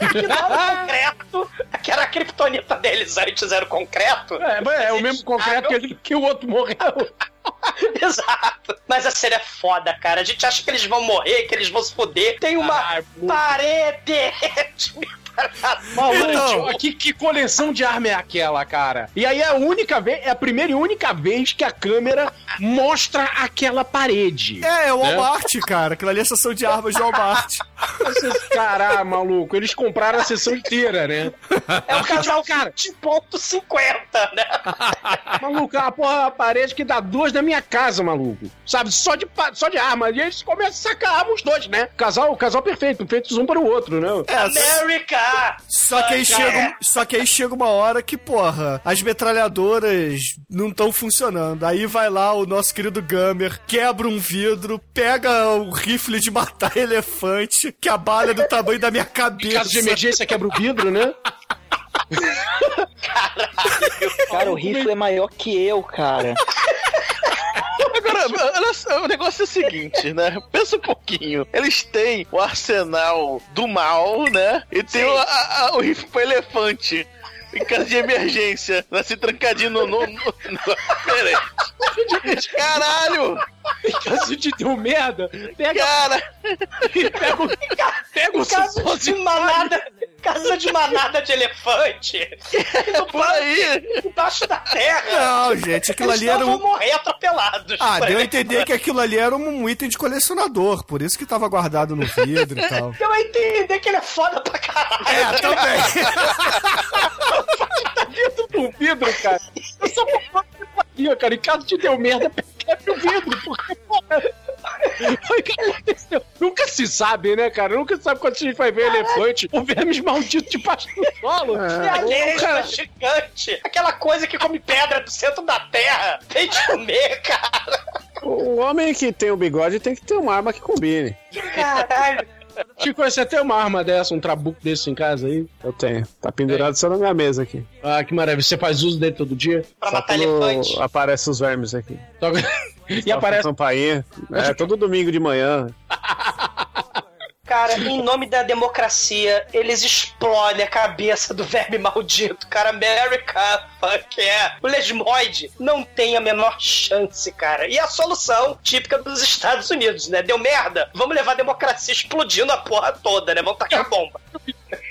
Ignoram o concreto, que era a criptonita deles antes, era o concreto. É, mas é o mesmo concreto que, ele- que o outro morreu. Exato. Mas a série é foda, cara. A gente acha que eles vão morrer, que eles vão se foder. Tem uma parede de Maluco, Então- que, que coleção de arma é aquela, cara? E aí é a única vez, é a primeira e única vez que a câmera mostra aquela parede. É, é o Né? Walmart, cara. Aquilo ali é a seção de armas de Walmart. Vocês, caralho, maluco, eles compraram a sessão inteira, né? É um casal cara. de ponto 50, né? Maluco, é uma porra uma parede que dá duas na minha casa, maluco. Sabe, só de, só de arma. E eles começam a sacar arma os dois, né? Casal, o casal perfeito, feitos um para o outro, né? É, América! Só que, aí chega, um- só que aí chega uma hora que, porra, as metralhadoras não estão funcionando. Aí vai lá o nosso querido Gamer, quebra um vidro, pega o rifle de matar elefante, que a bala é do tamanho da minha Em cabeça. caso de emergência, quebra o vidro, né? Cara, o rifle é maior que eu, cara. Olha o negócio é o seguinte, né? Pensa um pouquinho. Eles têm o arsenal do mal, né? E tem o, a- a- o rifle pro elefante. Em caso de emergência, né? Se trancadinho no. no, no, no... Peraí. Caralho! Em caso de deu merda, pega. Cara! Pega o. Pega o Casa de manada, casa de manada de elefante. Por aí! Embaixo da terra. Não, gente, aquilo Eles ali era um... vão morrer atropelados. Ah, deu a entender que aquilo ali era um item de colecionador, por isso que tava guardado no vidro e tal. Deu a entender que ele é foda pra caralho. É, também. tá dentro do vidro, cara. Eu só vou aqui, cara. Em caso de deu merda, quebra o vidro, porque, porra. O que aconteceu? Nunca se sabe, né, cara? Nunca se sabe quando a gente vai ver elefante ou vermes malditos debaixo do solo. É a Ô, lesma cara, gigante. Aquela coisa que come pedra do centro da terra. Tem de comer, cara. O homem que tem o bigode tem que ter uma arma que combine. Caralho. Chico, você tem uma arma dessa, um trabuco desse em casa aí? Eu tenho. Tá pendurado só na minha mesa aqui. Ah, que maravilha. Você faz uso dele todo dia? Pra Só matar elefante. aparece os vermes aqui. Toca- E aparece. Campainha. É, todo domingo de manhã. Cara, em nome da democracia, eles explodem a cabeça do verme maldito. Cara, America, fuck yeah. O Lesmoide não tem a menor chance, cara. E a solução típica dos Estados Unidos, né? Deu merda? Vamos levar a democracia explodindo a porra toda, né? Vamos tacar bomba.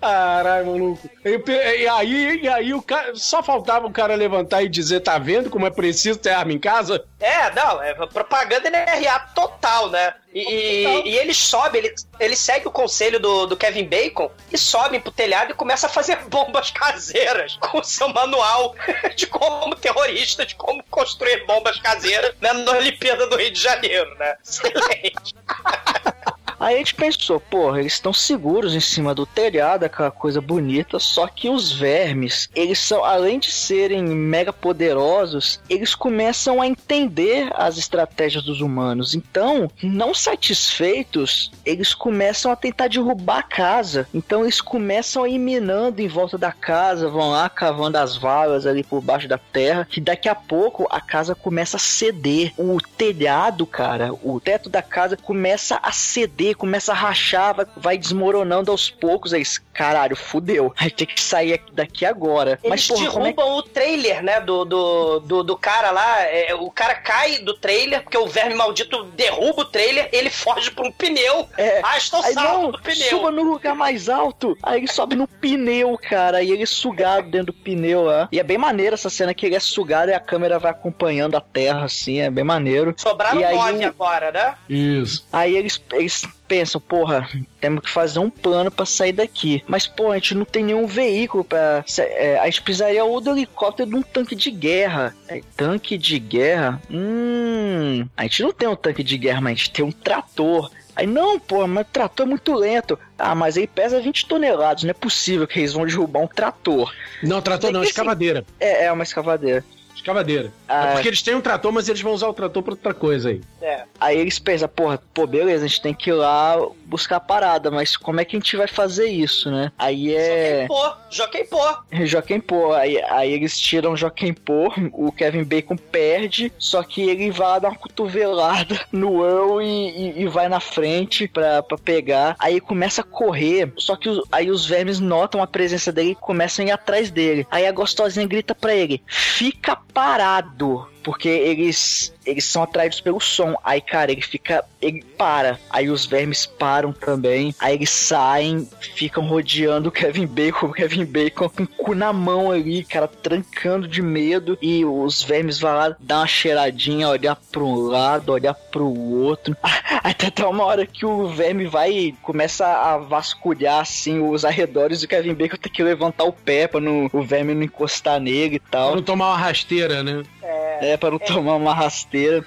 Caralho, maluco. E, aí, e aí o cara. Só faltava o cara levantar e dizer: tá vendo como é preciso ter arma em casa? É, não, é propaganda NRA total, né? E, e- e eles sobem, eles, eles seguem o conselho do, do Kevin Bacon e sobem pro telhado e começam a fazer bombas caseiras com o seu manual de como terrorista, de como construir bombas caseiras né, na Olimpíada do Rio de Janeiro, né? Excelente. Aí a gente pensou, porra, eles estão seguros em cima do telhado, aquela coisa bonita, só que os vermes, eles são, além de serem mega poderosos, eles começam a entender as estratégias dos humanos. Então, não satisfeitos, eles começam a tentar derrubar a casa. Então eles começam a ir minando em volta da casa, vão lá cavando as valas ali por baixo da terra, que daqui a pouco a casa começa a ceder. O telhado, cara, o teto da casa começa a ceder, começa a rachar, vai, vai desmoronando aos poucos. Aí, caralho, fudeu. Vai ter que sair daqui agora. Eles porra, como é derrubam o trailer, né, do, do, do, do cara lá. é, o cara cai do trailer, porque o verme maldito derruba o trailer, ele foge por um pneu. É. Ah, estou Aí salvo não, do pneu. suba no lugar mais alto. Aí ele sobe no pneu, cara. E ele é sugado dentro do pneu lá. E é bem maneiro essa cena que ele é sugado e a câmera vai acompanhando a terra, assim. É bem maneiro. Sobraram E aí nove o- agora, né? Isso. Aí eles, eles pensam, porra, temos que fazer um plano pra sair daqui. Mas, pô, a gente não tem nenhum veículo pra. sa- é, a gente precisaria ou do helicóptero de um tanque de guerra. É, tanque de guerra? Hum. A gente não tem um tanque de guerra, mas a gente tem um trator. Aí, não, pô, mas o trator é muito lento. Ah, mas aí pesa 20 toneladas. Não é possível que eles vão derrubar um trator. Não, trator não, que escavadeira. É, é uma escavadeira. Escavadeira. Ah. É porque eles têm um trator, mas eles vão usar o trator pra outra coisa aí. É. Aí eles pensam, porra, pô, beleza, a gente tem que ir lá buscar a parada, mas como é que a gente vai fazer isso, né? Aí é. Pô, Joaquim Pô. Joaquim Pô, aí, aí eles tiram Joaquim Pô, o Kevin Bacon perde, só que ele vai lá dar uma cotovelada no Earl e, e- e vai na frente pra, pra pegar. Aí começa a correr, só que os- aí os vermes notam a presença dele e começam a ir atrás dele. Aí a gostosinha grita pra ele: fica parado do porque eles eles são atraídos pelo som. Aí, cara, ele fica. Ele para. Aí os vermes param também. Aí eles saem, ficam rodeando o Kevin Bacon. O Kevin Bacon com o cu na mão ali, cara, trancando de medo. E os vermes vão lá dar uma cheiradinha, olhar pra um lado, olhar pro outro. Até até uma hora que o verme vai e começa a vasculhar assim os arredores do Kevin Bacon tem que levantar o pé pra não, o verme não encostar nele e tal. Pra não tomar uma rasteira, né? É, pra não tomar uma rasteira.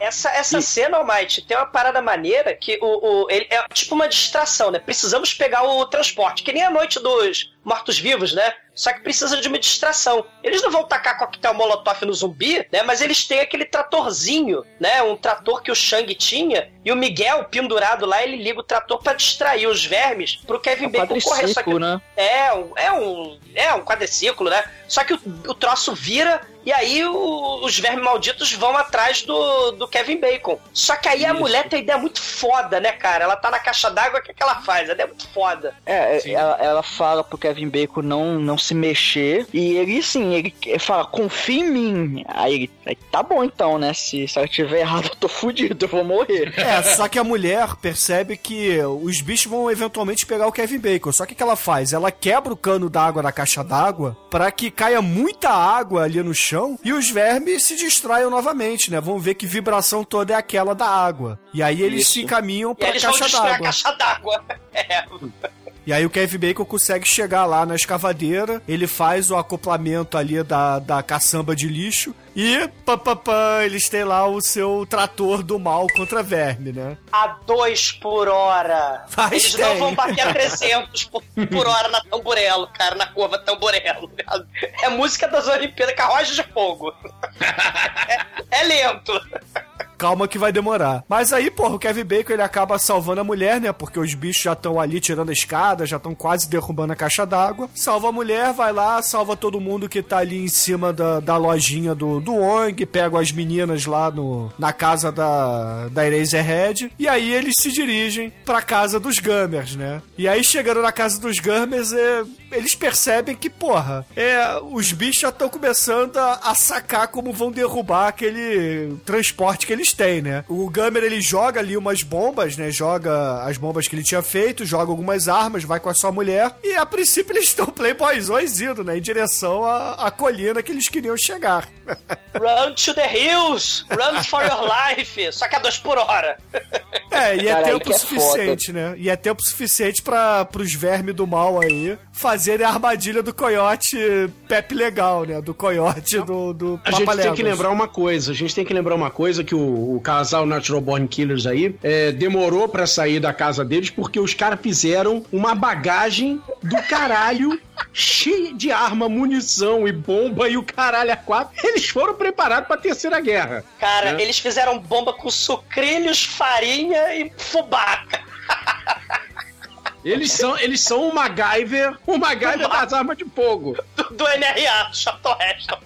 Essa, essa cena, Almighty, tem uma parada maneira que o, o, ele é tipo uma distração, né? Precisamos pegar o transporte, que nem a noite dos mortos-vivos, né? Só que precisa de uma distração. Eles não vão tacar coquetel molotov no zumbi, né? Mas eles têm aquele tratorzinho, né? Um trator que o Shang tinha. E o Miguel, pendurado lá, ele liga o trator para distrair os vermes pro Kevin É um Bacon correr. Só que, quadriciclo, né? É, um- é um, é um quadriciclo, né? Só que o, o troço vira e aí o- os vermes malditos vão atrás do, do Kevin Bacon. Só que aí a mulher tem ideia muito foda, né, cara? Ela tá na caixa d'água, o que, que ela faz? A ideia é muito foda. É, ela, ela fala pro Kevin Bacon não, não se mexer. E ele, sim, ele fala, confia em mim. Aí ele, aí, tá bom então, né? Se, se ela estiver errado, eu tô fudido, eu vou morrer. É, só que a mulher percebe que os bichos vão eventualmente pegar o Kevin Bacon. Só que o que ela faz? Ela quebra o cano d'água da caixa d'água para que caia muita água ali no chão e os vermes se distraiam novamente, né? Vão ver que vibração toda é aquela da água. E aí eles Isso. se encaminham E pra aí eles caixa destruir a d'água. caixa d'água. É. E aí o Kevin Bacon consegue chegar lá na escavadeira, ele faz o acoplamento ali da, da caçamba de lixo e pá, pá, pá, eles têm lá o seu trator do mal contra verme, né? A 2 por hora. Mas Eles tem. não vão bater a 300 por, por hora na tamburelo, cara, na curva tamburelo. É música das Olimpíadas, carroça de fogo. É, é lento. Calma que vai demorar. Mas aí, porra, o Kevin Bacon ele acaba salvando a mulher, né? Porque os bichos já estão ali tirando a escada, já estão quase derrubando a caixa d'água. Salva a mulher, vai lá, salva todo mundo que tá ali em cima da, da lojinha do, do Ong, pega as meninas lá no, na casa da, da Eraserhead. E aí eles se dirigem pra casa dos Gummers, né? E aí, chegando na casa dos Gummers, é, eles percebem que, porra, é, os bichos já estão começando a, a sacar como vão derrubar aquele transporte que eles têm, né? O Gummer, ele joga ali umas bombas, né? Joga as bombas que ele tinha feito, joga algumas armas, vai com a sua mulher. E a princípio eles estão playboyzões indo, né? Em direção à, à colina que eles queriam chegar. Run to the hills! Run for your life! Só que a 2 por hora. É, e é Cara, aí tempo é suficiente, né? E é tempo suficiente para pros vermes do mal aí fazerem a armadilha do coiote Pepe Legal, né? Do coiote do, do A gente tem Papaléguas. que lembrar uma coisa, a gente tem que lembrar uma coisa que o, o casal Natural Born Killers aí é, demorou pra sair da casa deles porque os caras fizeram uma bagagem do caralho cheia de arma, munição e bomba e o caralho a quatro. Eles foram preparados pra terceira guerra. Cara, né? eles fizeram bomba com sucrilhos, farinha e fubá. Eles são, eles são o MacGyver, o MacGyver das armas de fogo. Do, do NRA, do Chateau Heston.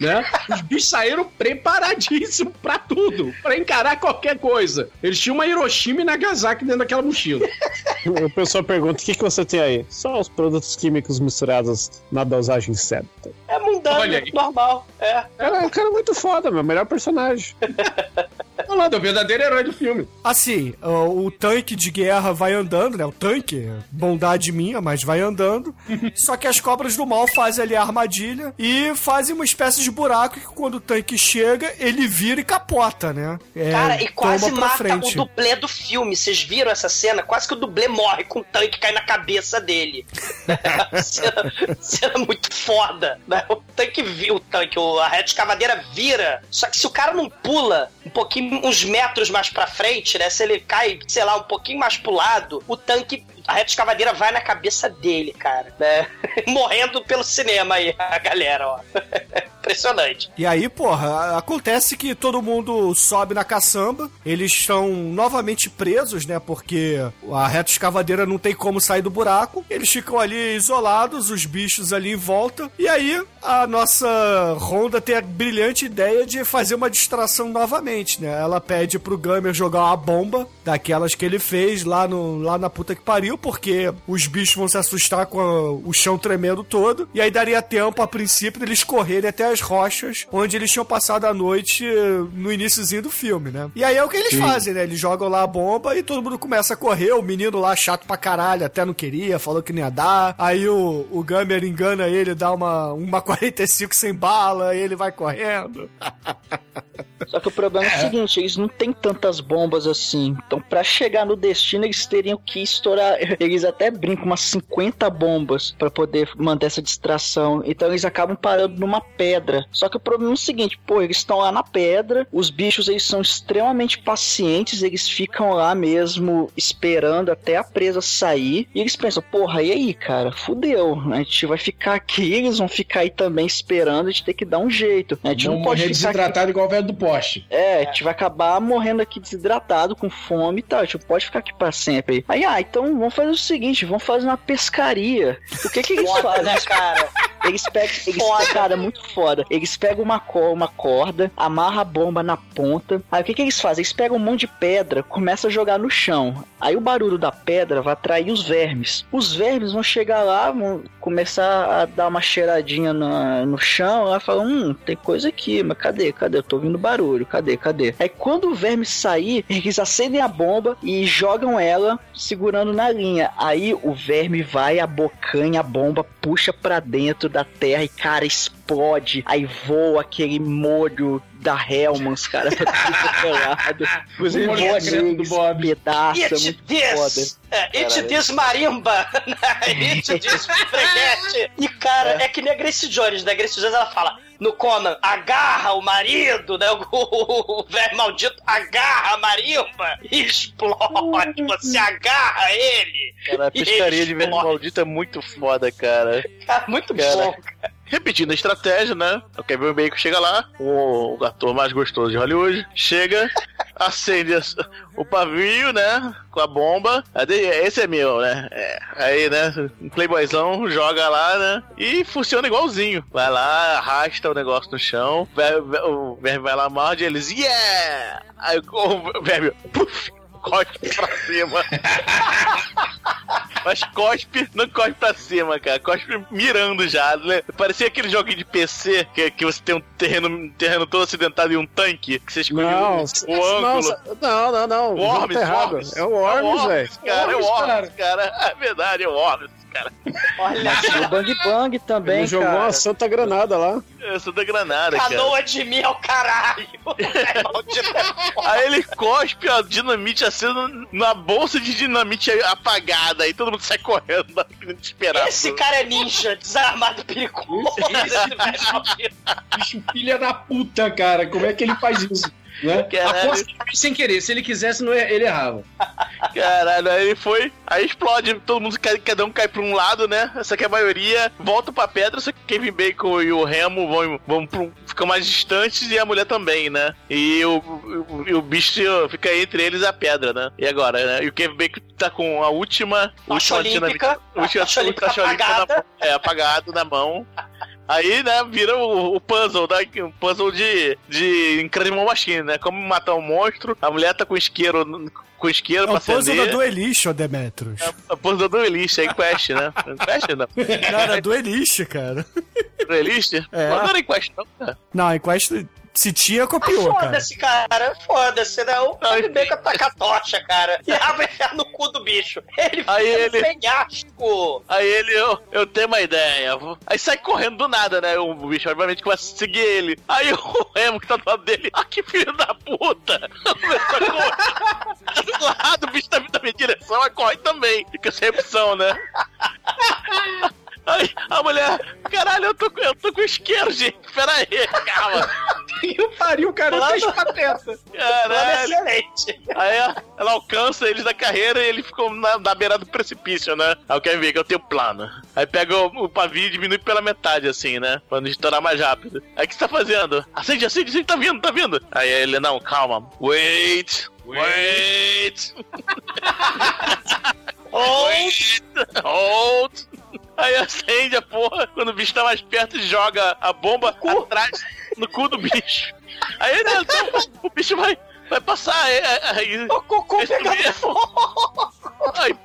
né? Os bichos saíram preparadíssimos pra tudo, pra encarar qualquer coisa. Eles tinham uma Hiroshima e Nagasaki dentro daquela mochila. O pessoal pergunta: o que, que você tem aí? Só os produtos químicos misturados na dosagem certa. É aí. normal. É. Cara, o cara é muito foda, meu. Melhor personagem. Olha lá, é o verdadeiro herói do filme. Assim, o, o tanque de guerra vai andando, né? O tanque, bondade minha, mas vai andando. Só que as cobras do mal fazem ali a armadilha e fazem uma espécie de buraco que quando o tanque chega, ele vira e capota, né? É, Cara, e quase mata frente. o dublê do filme. Vocês viram essa cena? Quase que o dublê morre com o tanque cai na cabeça dele. cena, cena muito foda. né? Tanque, vi- o tanque, a reta escavadeira vira. Só que se o cara não pula um pouquinho, uns metros mais pra frente, né? Se ele cai, sei lá, um pouquinho mais pro lado, o tanque. A reta escavadeira vai na cabeça dele, cara. Né? Morrendo pelo cinema aí, a galera, ó. Impressionante. E aí, porra, acontece que todo mundo sobe na caçamba, eles estão novamente presos, né? Porque a reta escavadeira não tem como sair do buraco. Eles ficam ali isolados, os bichos ali em volta. E aí, a nossa Honda tem a brilhante ideia de fazer uma distração novamente, né? Ela pede pro Gamer jogar uma bomba daquelas que ele fez lá, no, lá na puta que pariu, porque os bichos vão se assustar com a- o chão tremendo todo, e aí daria tempo, a princípio, deles correrem até as rochas, onde eles tinham passado a noite eh, no iníciozinho do filme, né? E aí é o que eles Sim. fazem, né? Eles jogam lá a bomba e todo mundo começa a correr, o menino lá chato pra caralho, até não queria, falou que não ia dar, aí o, o Gamer engana ele, dá uma, uma 45 sem bala, e ele vai correndo. Só que o problema é o seguinte, eles não têm tantas bombas assim. Então, pra chegar no destino, eles teriam que estourar. Eles até brincam umas 50 bombas pra poder manter essa distração. Então, eles acabam parando numa pedra. Só que o problema é o seguinte, pô, eles estão lá na pedra, os bichos eles são extremamente pacientes, eles ficam lá mesmo esperando até a presa sair. E eles pensam, porra, e aí, cara? Fudeu. A gente vai ficar aqui, eles vão ficar aí também esperando, a gente tem que dar um jeito. A gente Vão não pode ficar aqui desidratado igual o velho do poste. é, a gente vai acabar morrendo aqui desidratado, com fome e tal. A gente não pode ficar aqui pra sempre. Aí, ah, então vamos fazer o seguinte: vamos fazer uma pescaria. O que que eles Foda, fazem? né, cara? Eles pegam. Eles, Foda. cara, muito foda. Eles pegam uma, uma corda, amarra a bomba na ponta. Aí o que, que eles fazem? Eles pegam um monte de pedra, começam a jogar no chão. Aí o barulho da pedra vai atrair os vermes. Os vermes vão chegar lá, vão começar a dar uma cheiradinha na- no chão. Lá falam: Hum, tem coisa aqui, mas cadê? Cadê? Eu tô ouvindo barulho. Cadê? Cadê? Aí quando o verme sair, eles acendem a bomba e jogam ela segurando na linha. Aí o verme vai, abocanha a bomba, puxa pra dentro da terra e, cara, explode. Aí voa aquele molho da Hellmans, cara, pra tudo que é lado. Inclusive, voa do Bob. pedaça, It muito this! foda. É, it Caralho. this marimba! it this freguete! E, cara, é. que nem a Grace Jones, né? A Grace Jones, ela fala no Conan, agarra o marido, né? O, velho maldito agarra a marimba e explode. Você agarra ele. Cara, a pescaria de explode. maldito é muito foda, cara. Cara, muito Cara. bom. Repetindo a estratégia, né? O Kevin Bacon chega lá, o, ator mais gostoso de Hollywood, chega, acende o pavio, né? Com a bomba. Aí, Esse é meu, né? É, aí, né? Um playboyzão joga lá, né? E funciona igualzinho. Vai lá, arrasta o negócio no chão. O verme vai lá, morde eles. Yeah! Aí o verme. Puf, cospe pra cima. Mas cospe, não cospe pra cima, cara. Cospe mirando já. né? Parecia aquele joguinho de PC que, que você tem um terreno, um terreno todo acidentado e um tanque. Que você escolhe Não, o, o ângulo. não, não, não. O Worms, tá errado. Worms. É o Worms, velho. cara. É o Worms, Worms, cara. É verdade, é o Worms, cara. Olha, o Bang Bang também, Ele jogou cara. uma santa granada lá. Sou da Granada, cara. canoa de mim ao caralho. É maldito, é foda. Aí ele cospe a dinamite acesa na bolsa de dinamite apagada. Aí todo mundo sai correndo, dá desesperado. Esse cara é ninja, desarmado perigoso. Esse. Bicho, filha da puta, cara. Como é que ele faz isso? Né? Caralho. Sem querer. Se ele quisesse, não ia- ele errava. Caralho, aí ele foi, aí explode, todo mundo, cai- cada um cai pra um lado, né? Só que a maioria volta pra pedra, só que Kevin Bacon e o Remo vão, vão pro, ficam mais distantes e a mulher também, né? E o, o, o bicho fica entre eles a pedra, né? E agora, né? E o Kevin Bacon tá com a última, Tocha última olímpica. última Tocha olímpica tocha olímpica na apagada. mão, é, apagado na mão. Aí, né, vira o, o puzzle, né? O puzzle de, de Incredible Machine, né? Como matar um monstro, a mulher tá com isqueiro, com isqueiro É pra o puzzle acender. da Duelist, ô Demetrius. A pose do Duelist, aí Quest, né? Quest não. Era Duelist, cara. Duelist? É. Não era em Quest, não, cara. Não, em Quest, se tinha, copiou, cara. Foda-se, cara. Foda-se, né? O Kevin Bacon taca a tocha, cara. E abre enfiar no cu do bicho. Ele fica Aí ele- penhasco. Aí ele, eu, eu tenho uma ideia. Aí sai correndo do nada, né? O bicho, obviamente, começa a seguir ele. Aí o Remo que tá do lado dele, ah, que filho da puta! Começa a correr. do lado, o bicho tá vindo na minha direção, aí corre também. Fica sem opção, né? Aí a mulher, caralho, eu tô, com- eu tô com isqueiro, gente. Pera aí, calma. E o pariu, cara. Plano- Fez pateta. Caralho. excelente. Aí ela, ela alcança eles da carreira e ele ficou na, na beira do precipício, né? Aí eu quero ver que eu tenho plano. Aí pega o, o pavio e diminui pela metade, assim, né? Pra não estourar mais rápido. Aí o que você tá fazendo? Acende, acende, acende, tá vindo, tá vindo. Aí ele, não, calma. Wait, wait, wait, hold. Aí acende a porra, quando o bicho tá mais perto, joga a bomba atrás no cu do bicho. Aí ele, então, o bicho vai. vai passar aí. aí o cocô pegando fogo. Aí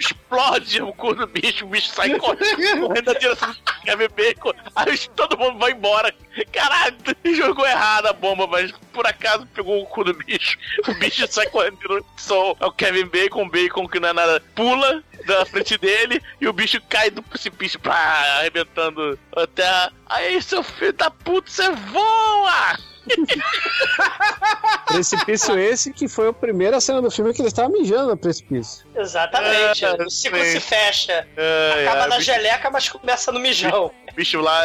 explode o cu do bicho, o bicho sai correndo na direção do Kevin Bacon. Aí todo mundo vai embora. Caralho, jogou errado a bomba, mas por acaso pegou o cu do bicho. O bicho sai correndo em direção ao Kevin Bacon, o Bacon que não é nada, pula da frente dele e o bicho cai do precipício, pá, arrebentando a terra. Aí, seu filho da puta, você voa! Precipício esse que foi a primeira cena do filme que ele estava mijando no precipício. Exatamente. É, o ciclo sim. se fecha. É, Acaba é, na bicho- geleca, mas começa no mijão. O bicho lá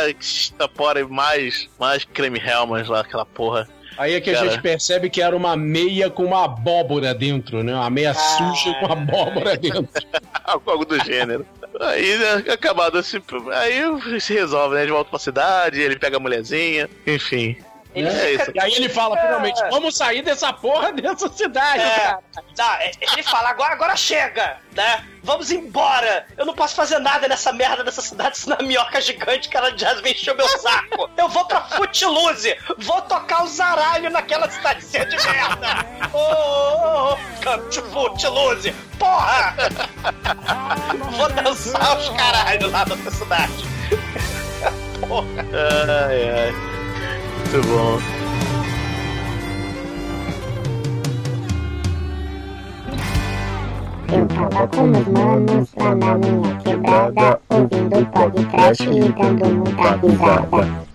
tapora mais, mais creme Helmans lá, aquela porra. Aí é que a Cara. gente percebe que era uma meia com uma abóbora dentro, né? Uma meia suja com abóbora dentro. Algo do gênero. Aí, né, acabado assim, aí se resolve, né? Volta pra cidade, ele pega a mulherzinha, enfim. Ele é isso. E aí ele fala, finalmente, vamos sair dessa porra dessa cidade, É, cara. tá, ele fala, agora, agora chega, né? Vamos embora. Eu não posso fazer nada nessa merda dessa cidade, senão a minhoca gigante que ela encher o meu saco. Eu vou pra Footloose, vou tocar o zaralho naquela cidadezinha de merda. Ô, come to Footloose, porra! Vou dançar os caralhos lá dessa cidade. Porra. Ai, ai. Muito bom. Eu tava com meus manos lá na minha quebrada, ouvindo podcast e dando muita risada.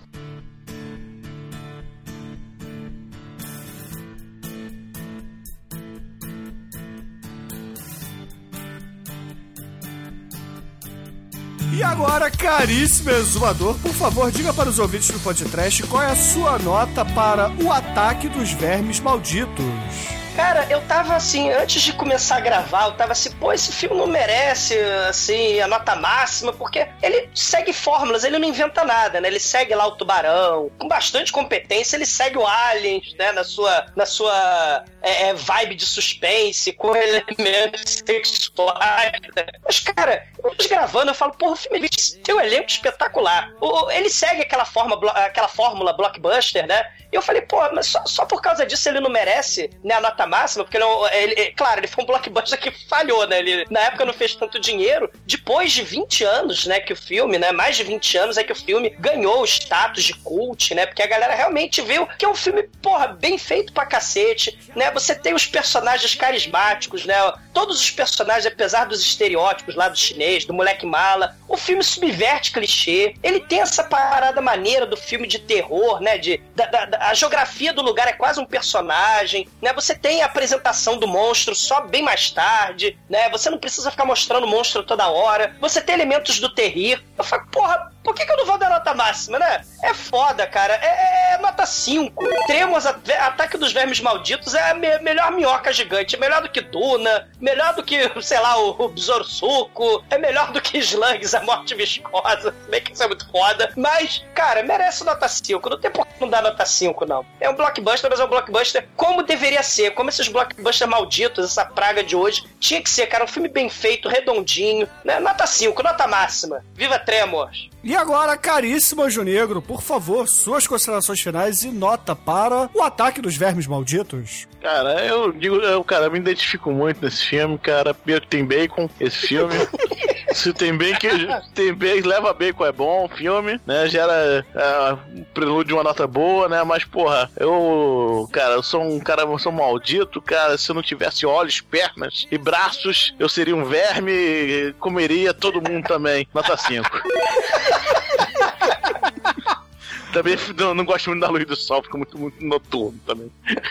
E agora, caríssimo exumador, por favor, diga para os ouvintes do podcast qual é a sua nota para o ataque dos vermes malditos. Cara, eu tava assim, antes de começar a gravar, eu tava assim, pô, esse filme não merece, assim, a nota máxima, porque ele segue fórmulas, ele não inventa nada, né? Ele segue lá o tubarão, com bastante competência, ele segue o Aliens, né, na sua, na sua é, é, vibe de suspense, com elementos sexuais. né? Mas, cara, eu tô gravando, eu falo, porra, o filme tem um elenco espetacular. O- ele segue aquela, forma, aquela fórmula blockbuster, né? E eu falei, pô, mas só, só por causa disso ele não merece né, a nota máxima, porque ele, é ele- ele- claro, ele foi um blockbuster que falhou, né? Ele na época não fez tanto dinheiro. Depois de 20 anos, né, que o filme, né, mais de 20 anos é que o filme ganhou o status de cult, né? Porque a galera realmente viu que é um filme, porra, bem feito pra cacete, né? Você tem os personagens carismáticos, né? Todos os personagens, apesar dos estereótipos lá do chinês, do moleque mala, o filme subverte clichê. Ele tem essa parada maneira do filme de terror, né? De, da- da- a geografia do lugar é quase um personagem, né? Você tem a apresentação do monstro só bem mais tarde, né? Você não precisa ficar mostrando o monstro toda hora. Você tem elementos do terrir. Eu falo, porra, por que, que eu não vou dar nota máxima, né? É foda, cara. É, é nota 5. Tremos, Ataque dos Vermes Malditos é a me- melhor minhoca gigante. É melhor do que Duna. Melhor do que, sei lá, o, o Besouro Suco. É melhor do que Slugs, a Morte Viscosa. Se bem que isso é muito foda. Mas, cara, merece nota 5. Não tem por que não dar nota 5, não. É um blockbuster, mas é um blockbuster como deveria ser. Como esses blockbusters malditos, essa praga de hoje. Tinha que ser, cara. Um filme bem feito, redondinho. Né? Nota 5, nota máxima. Viva Tremors! E agora, caríssimo Anjo Negro, por favor, suas considerações finais e nota para o ataque dos vermes malditos. Cara, eu digo, eu, cara, eu me identifico muito nesse filme, cara. Que tem bacon, esse filme. Se tem bacon, tem bacon, leva bacon é bom, filme, né? Gera é, um prelúdio de uma nota boa, né? Mas, porra, eu, cara, eu sou um cara, eu sou um maldito, cara. Se eu não tivesse olhos, pernas e braços, eu seria um verme e comeria todo mundo também. Nota 5. Também não, não gosto muito da luz do sol, fica muito, muito noturno também.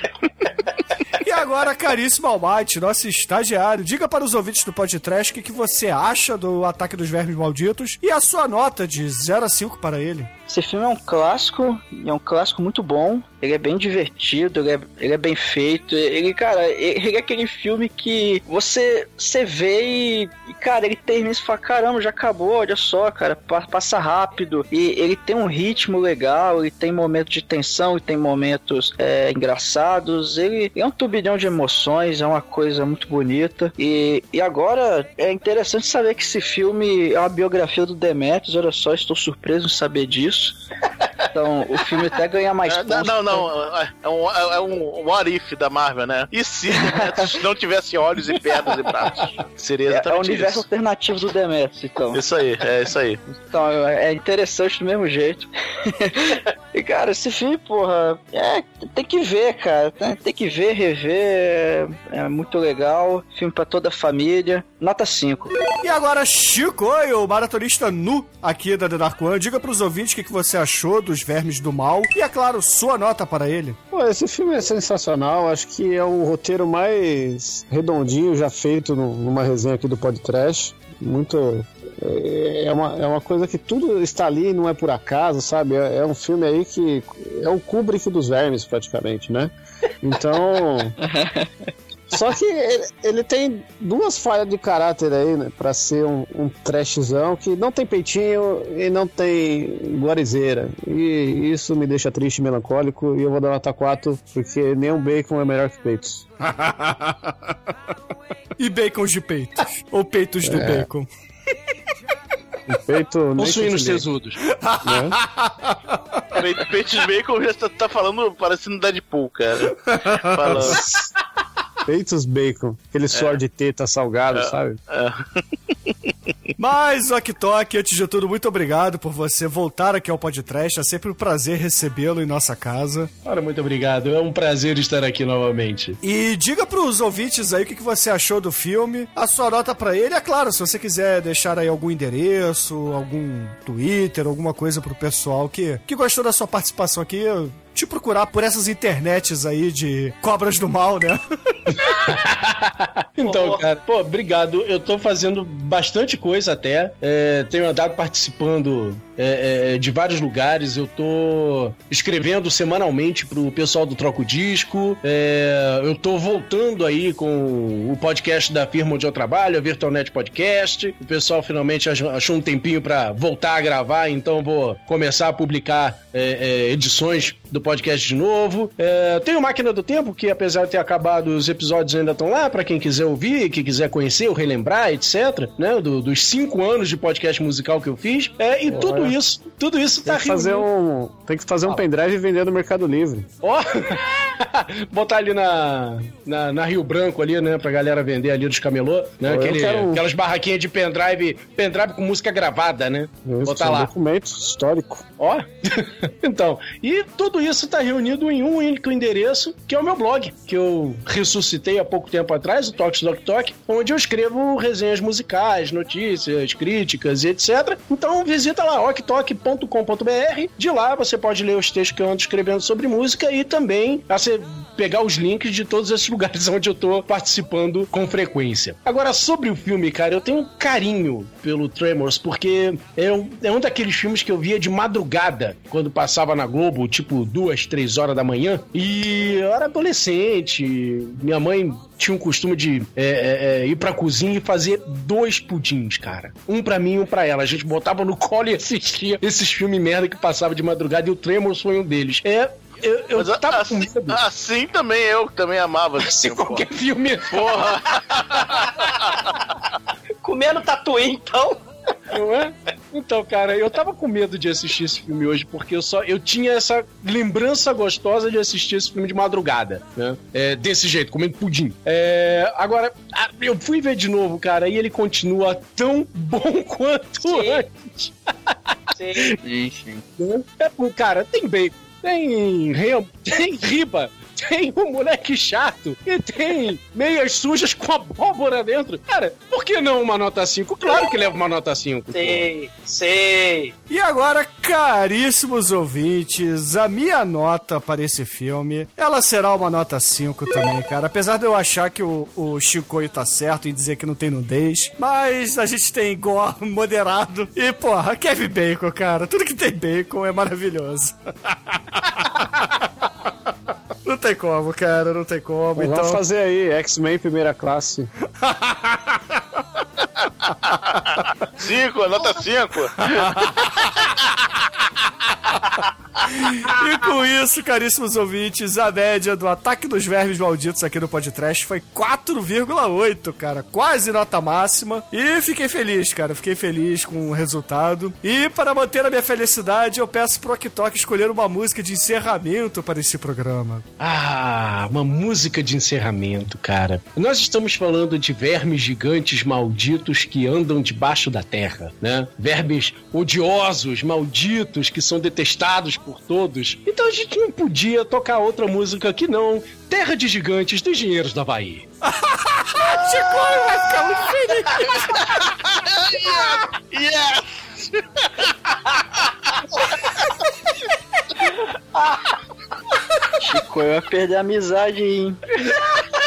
E agora, caríssimo Almighty, nosso estagiário, diga para os ouvintes do podcast o que, que você acha do ataque dos vermes malditos e a sua nota de 0 a 5 para ele. Esse filme é um clássico, e é um clássico muito bom. Ele é bem divertido, ele é, ele é bem feito. Ele, cara, ele é aquele filme que você, você vê e, e, cara, ele termina e fala: caramba, já acabou, olha só, cara, pa- passa rápido. E ele tem um ritmo legal, ele tem momentos de tensão, ele tem momentos é, engraçados. Ele é um turbilhão de emoções, é uma coisa muito bonita. E, e agora é interessante saber que esse filme é uma biografia do Demetrius. Olha só, estou surpreso em saber disso. Então, o filme até ganha mais É, pontos. não, não, não. É um, é um what if da Marvel, né? E se Demetrius não tivesse olhos e pernas e braços? Seria É, é o exatamente universo isso. alternativo do Demetrius, então. Isso aí, é isso aí. Então, é interessante do mesmo jeito. e, cara, esse filme, porra, é, tem que ver, cara. Tem, tem que ver, rever. É, é muito legal. Filme pra toda a família. Nota 5. E agora, Chico, oi, o maratonista nu aqui da The Dark One. Diga pros ouvintes o que, que você achou dos Vermes do Mal. E, é claro, sua nota para ele. Pô, esse filme é sensacional. Acho que é o roteiro mais redondinho já feito no- numa resenha aqui do podcast. Muito. É é uma, é uma coisa que tudo está ali, não é por acaso, sabe? É, é um filme aí que. É o Kubrick dos vermes, praticamente, né? Então. Só que ele, ele tem duas falhas de caráter aí, né? Pra ser um, um trashzão que não tem peitinho e não tem guarizeira. E isso me deixa triste e melancólico. E eu vou dar nota 4, porque nenhum bacon é melhor que peitos. e bacons de peitos. Ou peitos de É. bacon. O peito. nem suínos tesudos. Né? Pe- Peitos Bacon já tá, tá falando parecendo Deadpool, cara. Falando. Peitos bacon. Aquele suor de teta salgado, É. sabe? Mas, Ok Tok, antes de tudo, muito obrigado por você voltar aqui ao podcast. É sempre um prazer recebê-lo em nossa casa. Cara, muito obrigado. É um prazer estar aqui novamente. E diga pros ouvintes aí o que, você achou do filme, a sua nota pra ele. É claro, se você quiser deixar aí algum endereço, algum Twitter, alguma coisa pro pessoal que, que gostou da sua participação aqui, te procurar por essas internets aí de cobras do mal, né? Então, cara, pô, obrigado. Eu tô fazendo bastante coisa até. É, tenho andado participando é, é, de vários lugares. Eu tô escrevendo semanalmente pro pessoal do Troco Disco. É, eu tô voltando aí com o podcast da firma onde eu trabalho, a Virtualnet Podcast. O pessoal finalmente ach- achou um tempinho pra voltar a gravar, então vou começar a publicar é, é, edições do podcast de novo. É, tem o Máquina do Tempo, que apesar de ter acabado, os episódios ainda estão lá para quem quiser ouvir, quem quiser conhecer ou relembrar, etc. Né? Do- dos cinco anos de podcast musical que eu fiz. É, e tudo isso, tudo isso Tem tá que fazer um, tem que fazer um pendrive e vender no Mercado Livre. Ó, botar ali na, na, na Rio Branco ali, né, pra galera vender ali dos camelô, né, aquele, quero- aquelas barraquinhas de pendrive, pendrive com música gravada, né, Isso, botar lá. documento histórico. Ó, então, e tudo isso tá reunido em um único endereço, que é o meu blog, que eu ressuscitei há pouco tempo atrás, o Tox Doc Talk, onde eu escrevo resenhas musicais, notícias, críticas e etc. Então visita lá, oktok.com.br. De lá você pode ler os textos que eu ando escrevendo sobre música e também você pegar os links de todos esses lugares onde eu tô participando com frequência. Agora, sobre o filme, cara, eu tenho um carinho pelo Tremors, porque é um, é um daqueles filmes que eu via de madrugada, quando passava na Globo, tipo duas, três horas da manhã. E eu era adolescente, minha mãe tinha um costume de é, é, é, ir pra cozinha e fazer dois pudins, cara. Um pra mim e um pra ela. A gente botava no colo e assistia esses filmes merda que passava de madrugada e o Tremors foi um deles. É. Eu, eu Mas tava assim, assim também eu, que também amava. Assim, qualquer filme. Porra. Comendo tatuí, então. Não é? Então, cara, eu tava com medo de assistir esse filme hoje, porque eu só eu tinha essa lembrança gostosa de assistir esse filme de madrugada, né? É, desse jeito, comendo pudim. É, agora, eu fui ver de novo, cara, e ele continua tão bom quanto antes. Sim. sim. É, pô, cara, tem bacon, tem remo, tem riba, tem um moleque chato e tem meias sujas com abóbora dentro. Cara, por que não uma nota 5? Claro que leva uma nota 5. Sei, sei. E agora, caríssimos ouvintes, a minha nota para esse filme, ela será uma nota 5 também, cara. Apesar de eu achar que o, o Chicoio tá certo em dizer que não tem nudez, mas a gente tem gore moderado. E, porra, Kevin Bacon, cara. Tudo que tem bacon é maravilhoso. Não tem como, cara, não tem como. Então... Vamos fazer aí, X-Men primeira classe. Cinco, nota cinco. E com isso, caríssimos ouvintes, a média do ataque dos vermes malditos aqui no podcast foi 4,8, cara. Quase nota máxima. E fiquei feliz, cara. Fiquei feliz com o resultado. E para manter a minha felicidade, eu peço pro Oktok escolher uma música de encerramento para esse programa. Ah, uma música de encerramento, cara. Nós estamos falando de vermes gigantes malditos que andam debaixo da terra, né? Vermes odiosos, malditos, que são detestados por todos. Então a gente não podia tocar outra música que não Terra de Gigantes dos Engenheiros da Bahia. Chico vai ficar muito feliz. yes! Chico, eu ia perder a amizade, hein?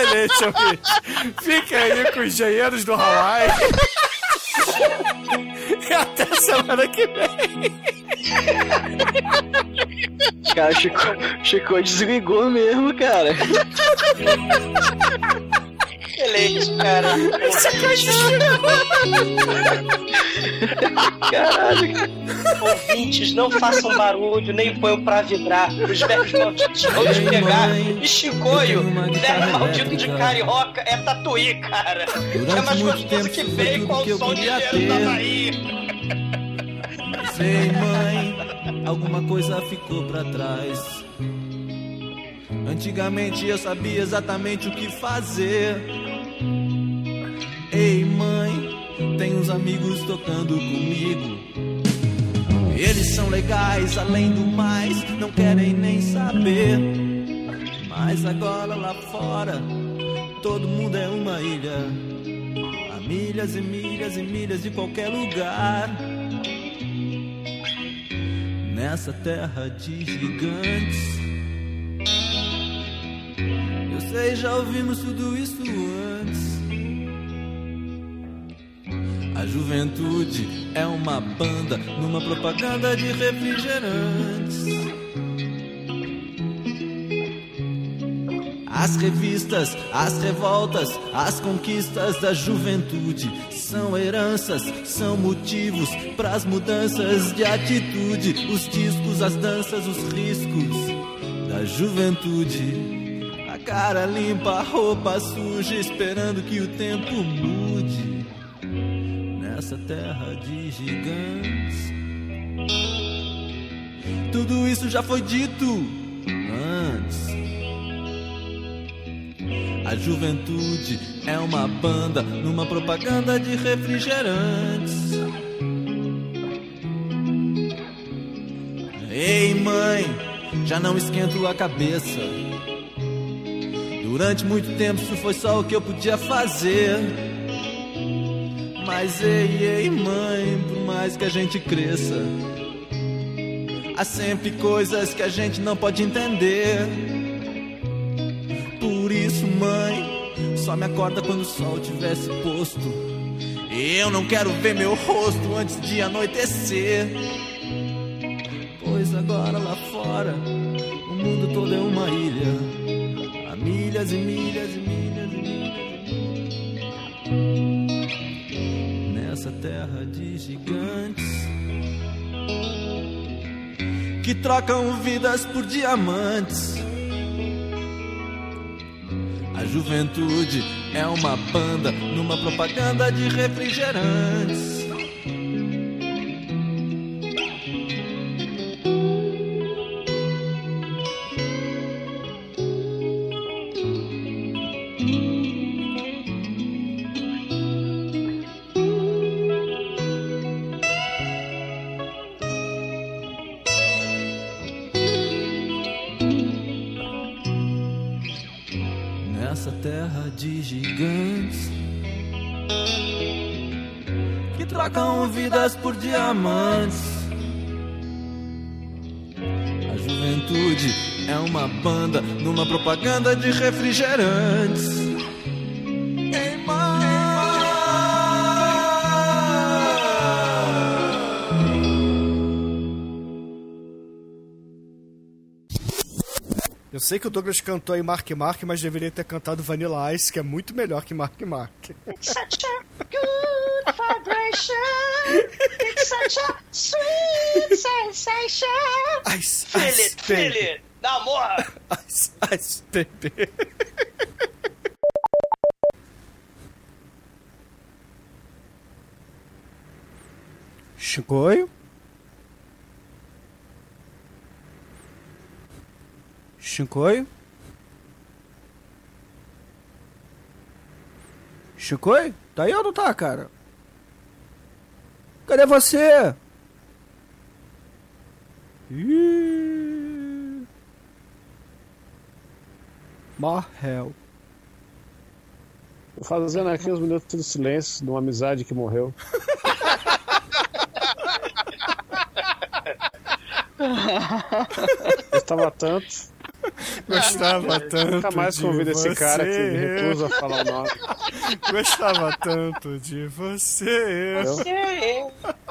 excelente, ouvinte. Fica aí com os engenheiros do Hawaii. E até semana que vem. Cara, Chico, Chico desligou mesmo, cara. Excelente, cara. Caralho. Ouvintes, não façam barulho, nem ponham pra vibrar. Os vermes malditos vão te pegar. E Chicoio, verme maldito de carioca, é tatuí, cara. É mais gostoso que bacon ao som de engenheiro da Bahia. Sei, mãe, alguma coisa ficou pra trás. Antigamente eu sabia exatamente o que fazer. Ei, mãe, tem uns amigos tocando comigo. Eles são legais, além do mais, não querem nem saber. Mas agora lá fora, todo mundo é uma ilha. A milhas e milhas e milhas de qualquer lugar. Nessa terra de gigantes. Eu sei, já ouvimos tudo isso antes. A juventude é uma banda numa propaganda de refrigerantes. As revistas, as revoltas, as conquistas da juventude são heranças, são motivos para as mudanças de atitude. Os discos, as danças, os riscos da juventude. A cara limpa, a roupa suja, esperando que o tempo mude nessa terra de gigantes. Tudo isso já foi dito antes. A juventude é uma banda numa propaganda de refrigerantes. Ei, mãe, já não esquento a cabeça. Durante muito tempo isso foi só o que eu podia fazer. Mas ei, ei, mãe, por mais que a gente cresça, há sempre coisas que a gente não pode entender. Por isso, mãe, só me acorda quando o sol tivesse posto. Eu não quero ver meu rosto antes de anoitecer. Pois agora lá fora, o mundo todo é uma ilha. Há milhas e milhas e milhas Nessa terra de gigantes que trocam vidas por diamantes. A juventude é uma banda numa propaganda de refrigerantes. Diamantes. A juventude é uma banda numa propaganda de refrigerantes. Eu sei que o Douglas cantou em Mark Mark, mas deveria ter cantado Vanilla Ice, que é muito melhor que Mark Mark. Good sensation. It's such a sweet sensation. Ice, Feel ice, it, feel baby. it. Dá morra. Ice, ice, baby. Chicoio? Chicoio? Chicoio? Tá aí ou não tá, cara? Cadê você? Ih. Marrel. Tô fazendo aqui uns minutos de silêncio de uma amizade que morreu. Gostava tanto. Gostava tanto. Nunca mais de convido esse cara que me você. recusa a falar o nome. Gostava tanto de você.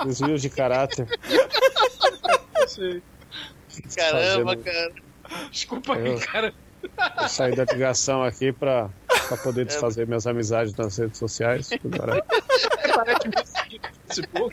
Desvio de caráter. Caramba, Fazendo- cara. Desculpa aí, aí, cara. Eu saí da ligação aqui pra, pra poder desfazer minhas amizades nas redes sociais. Agora, Parece que me participou.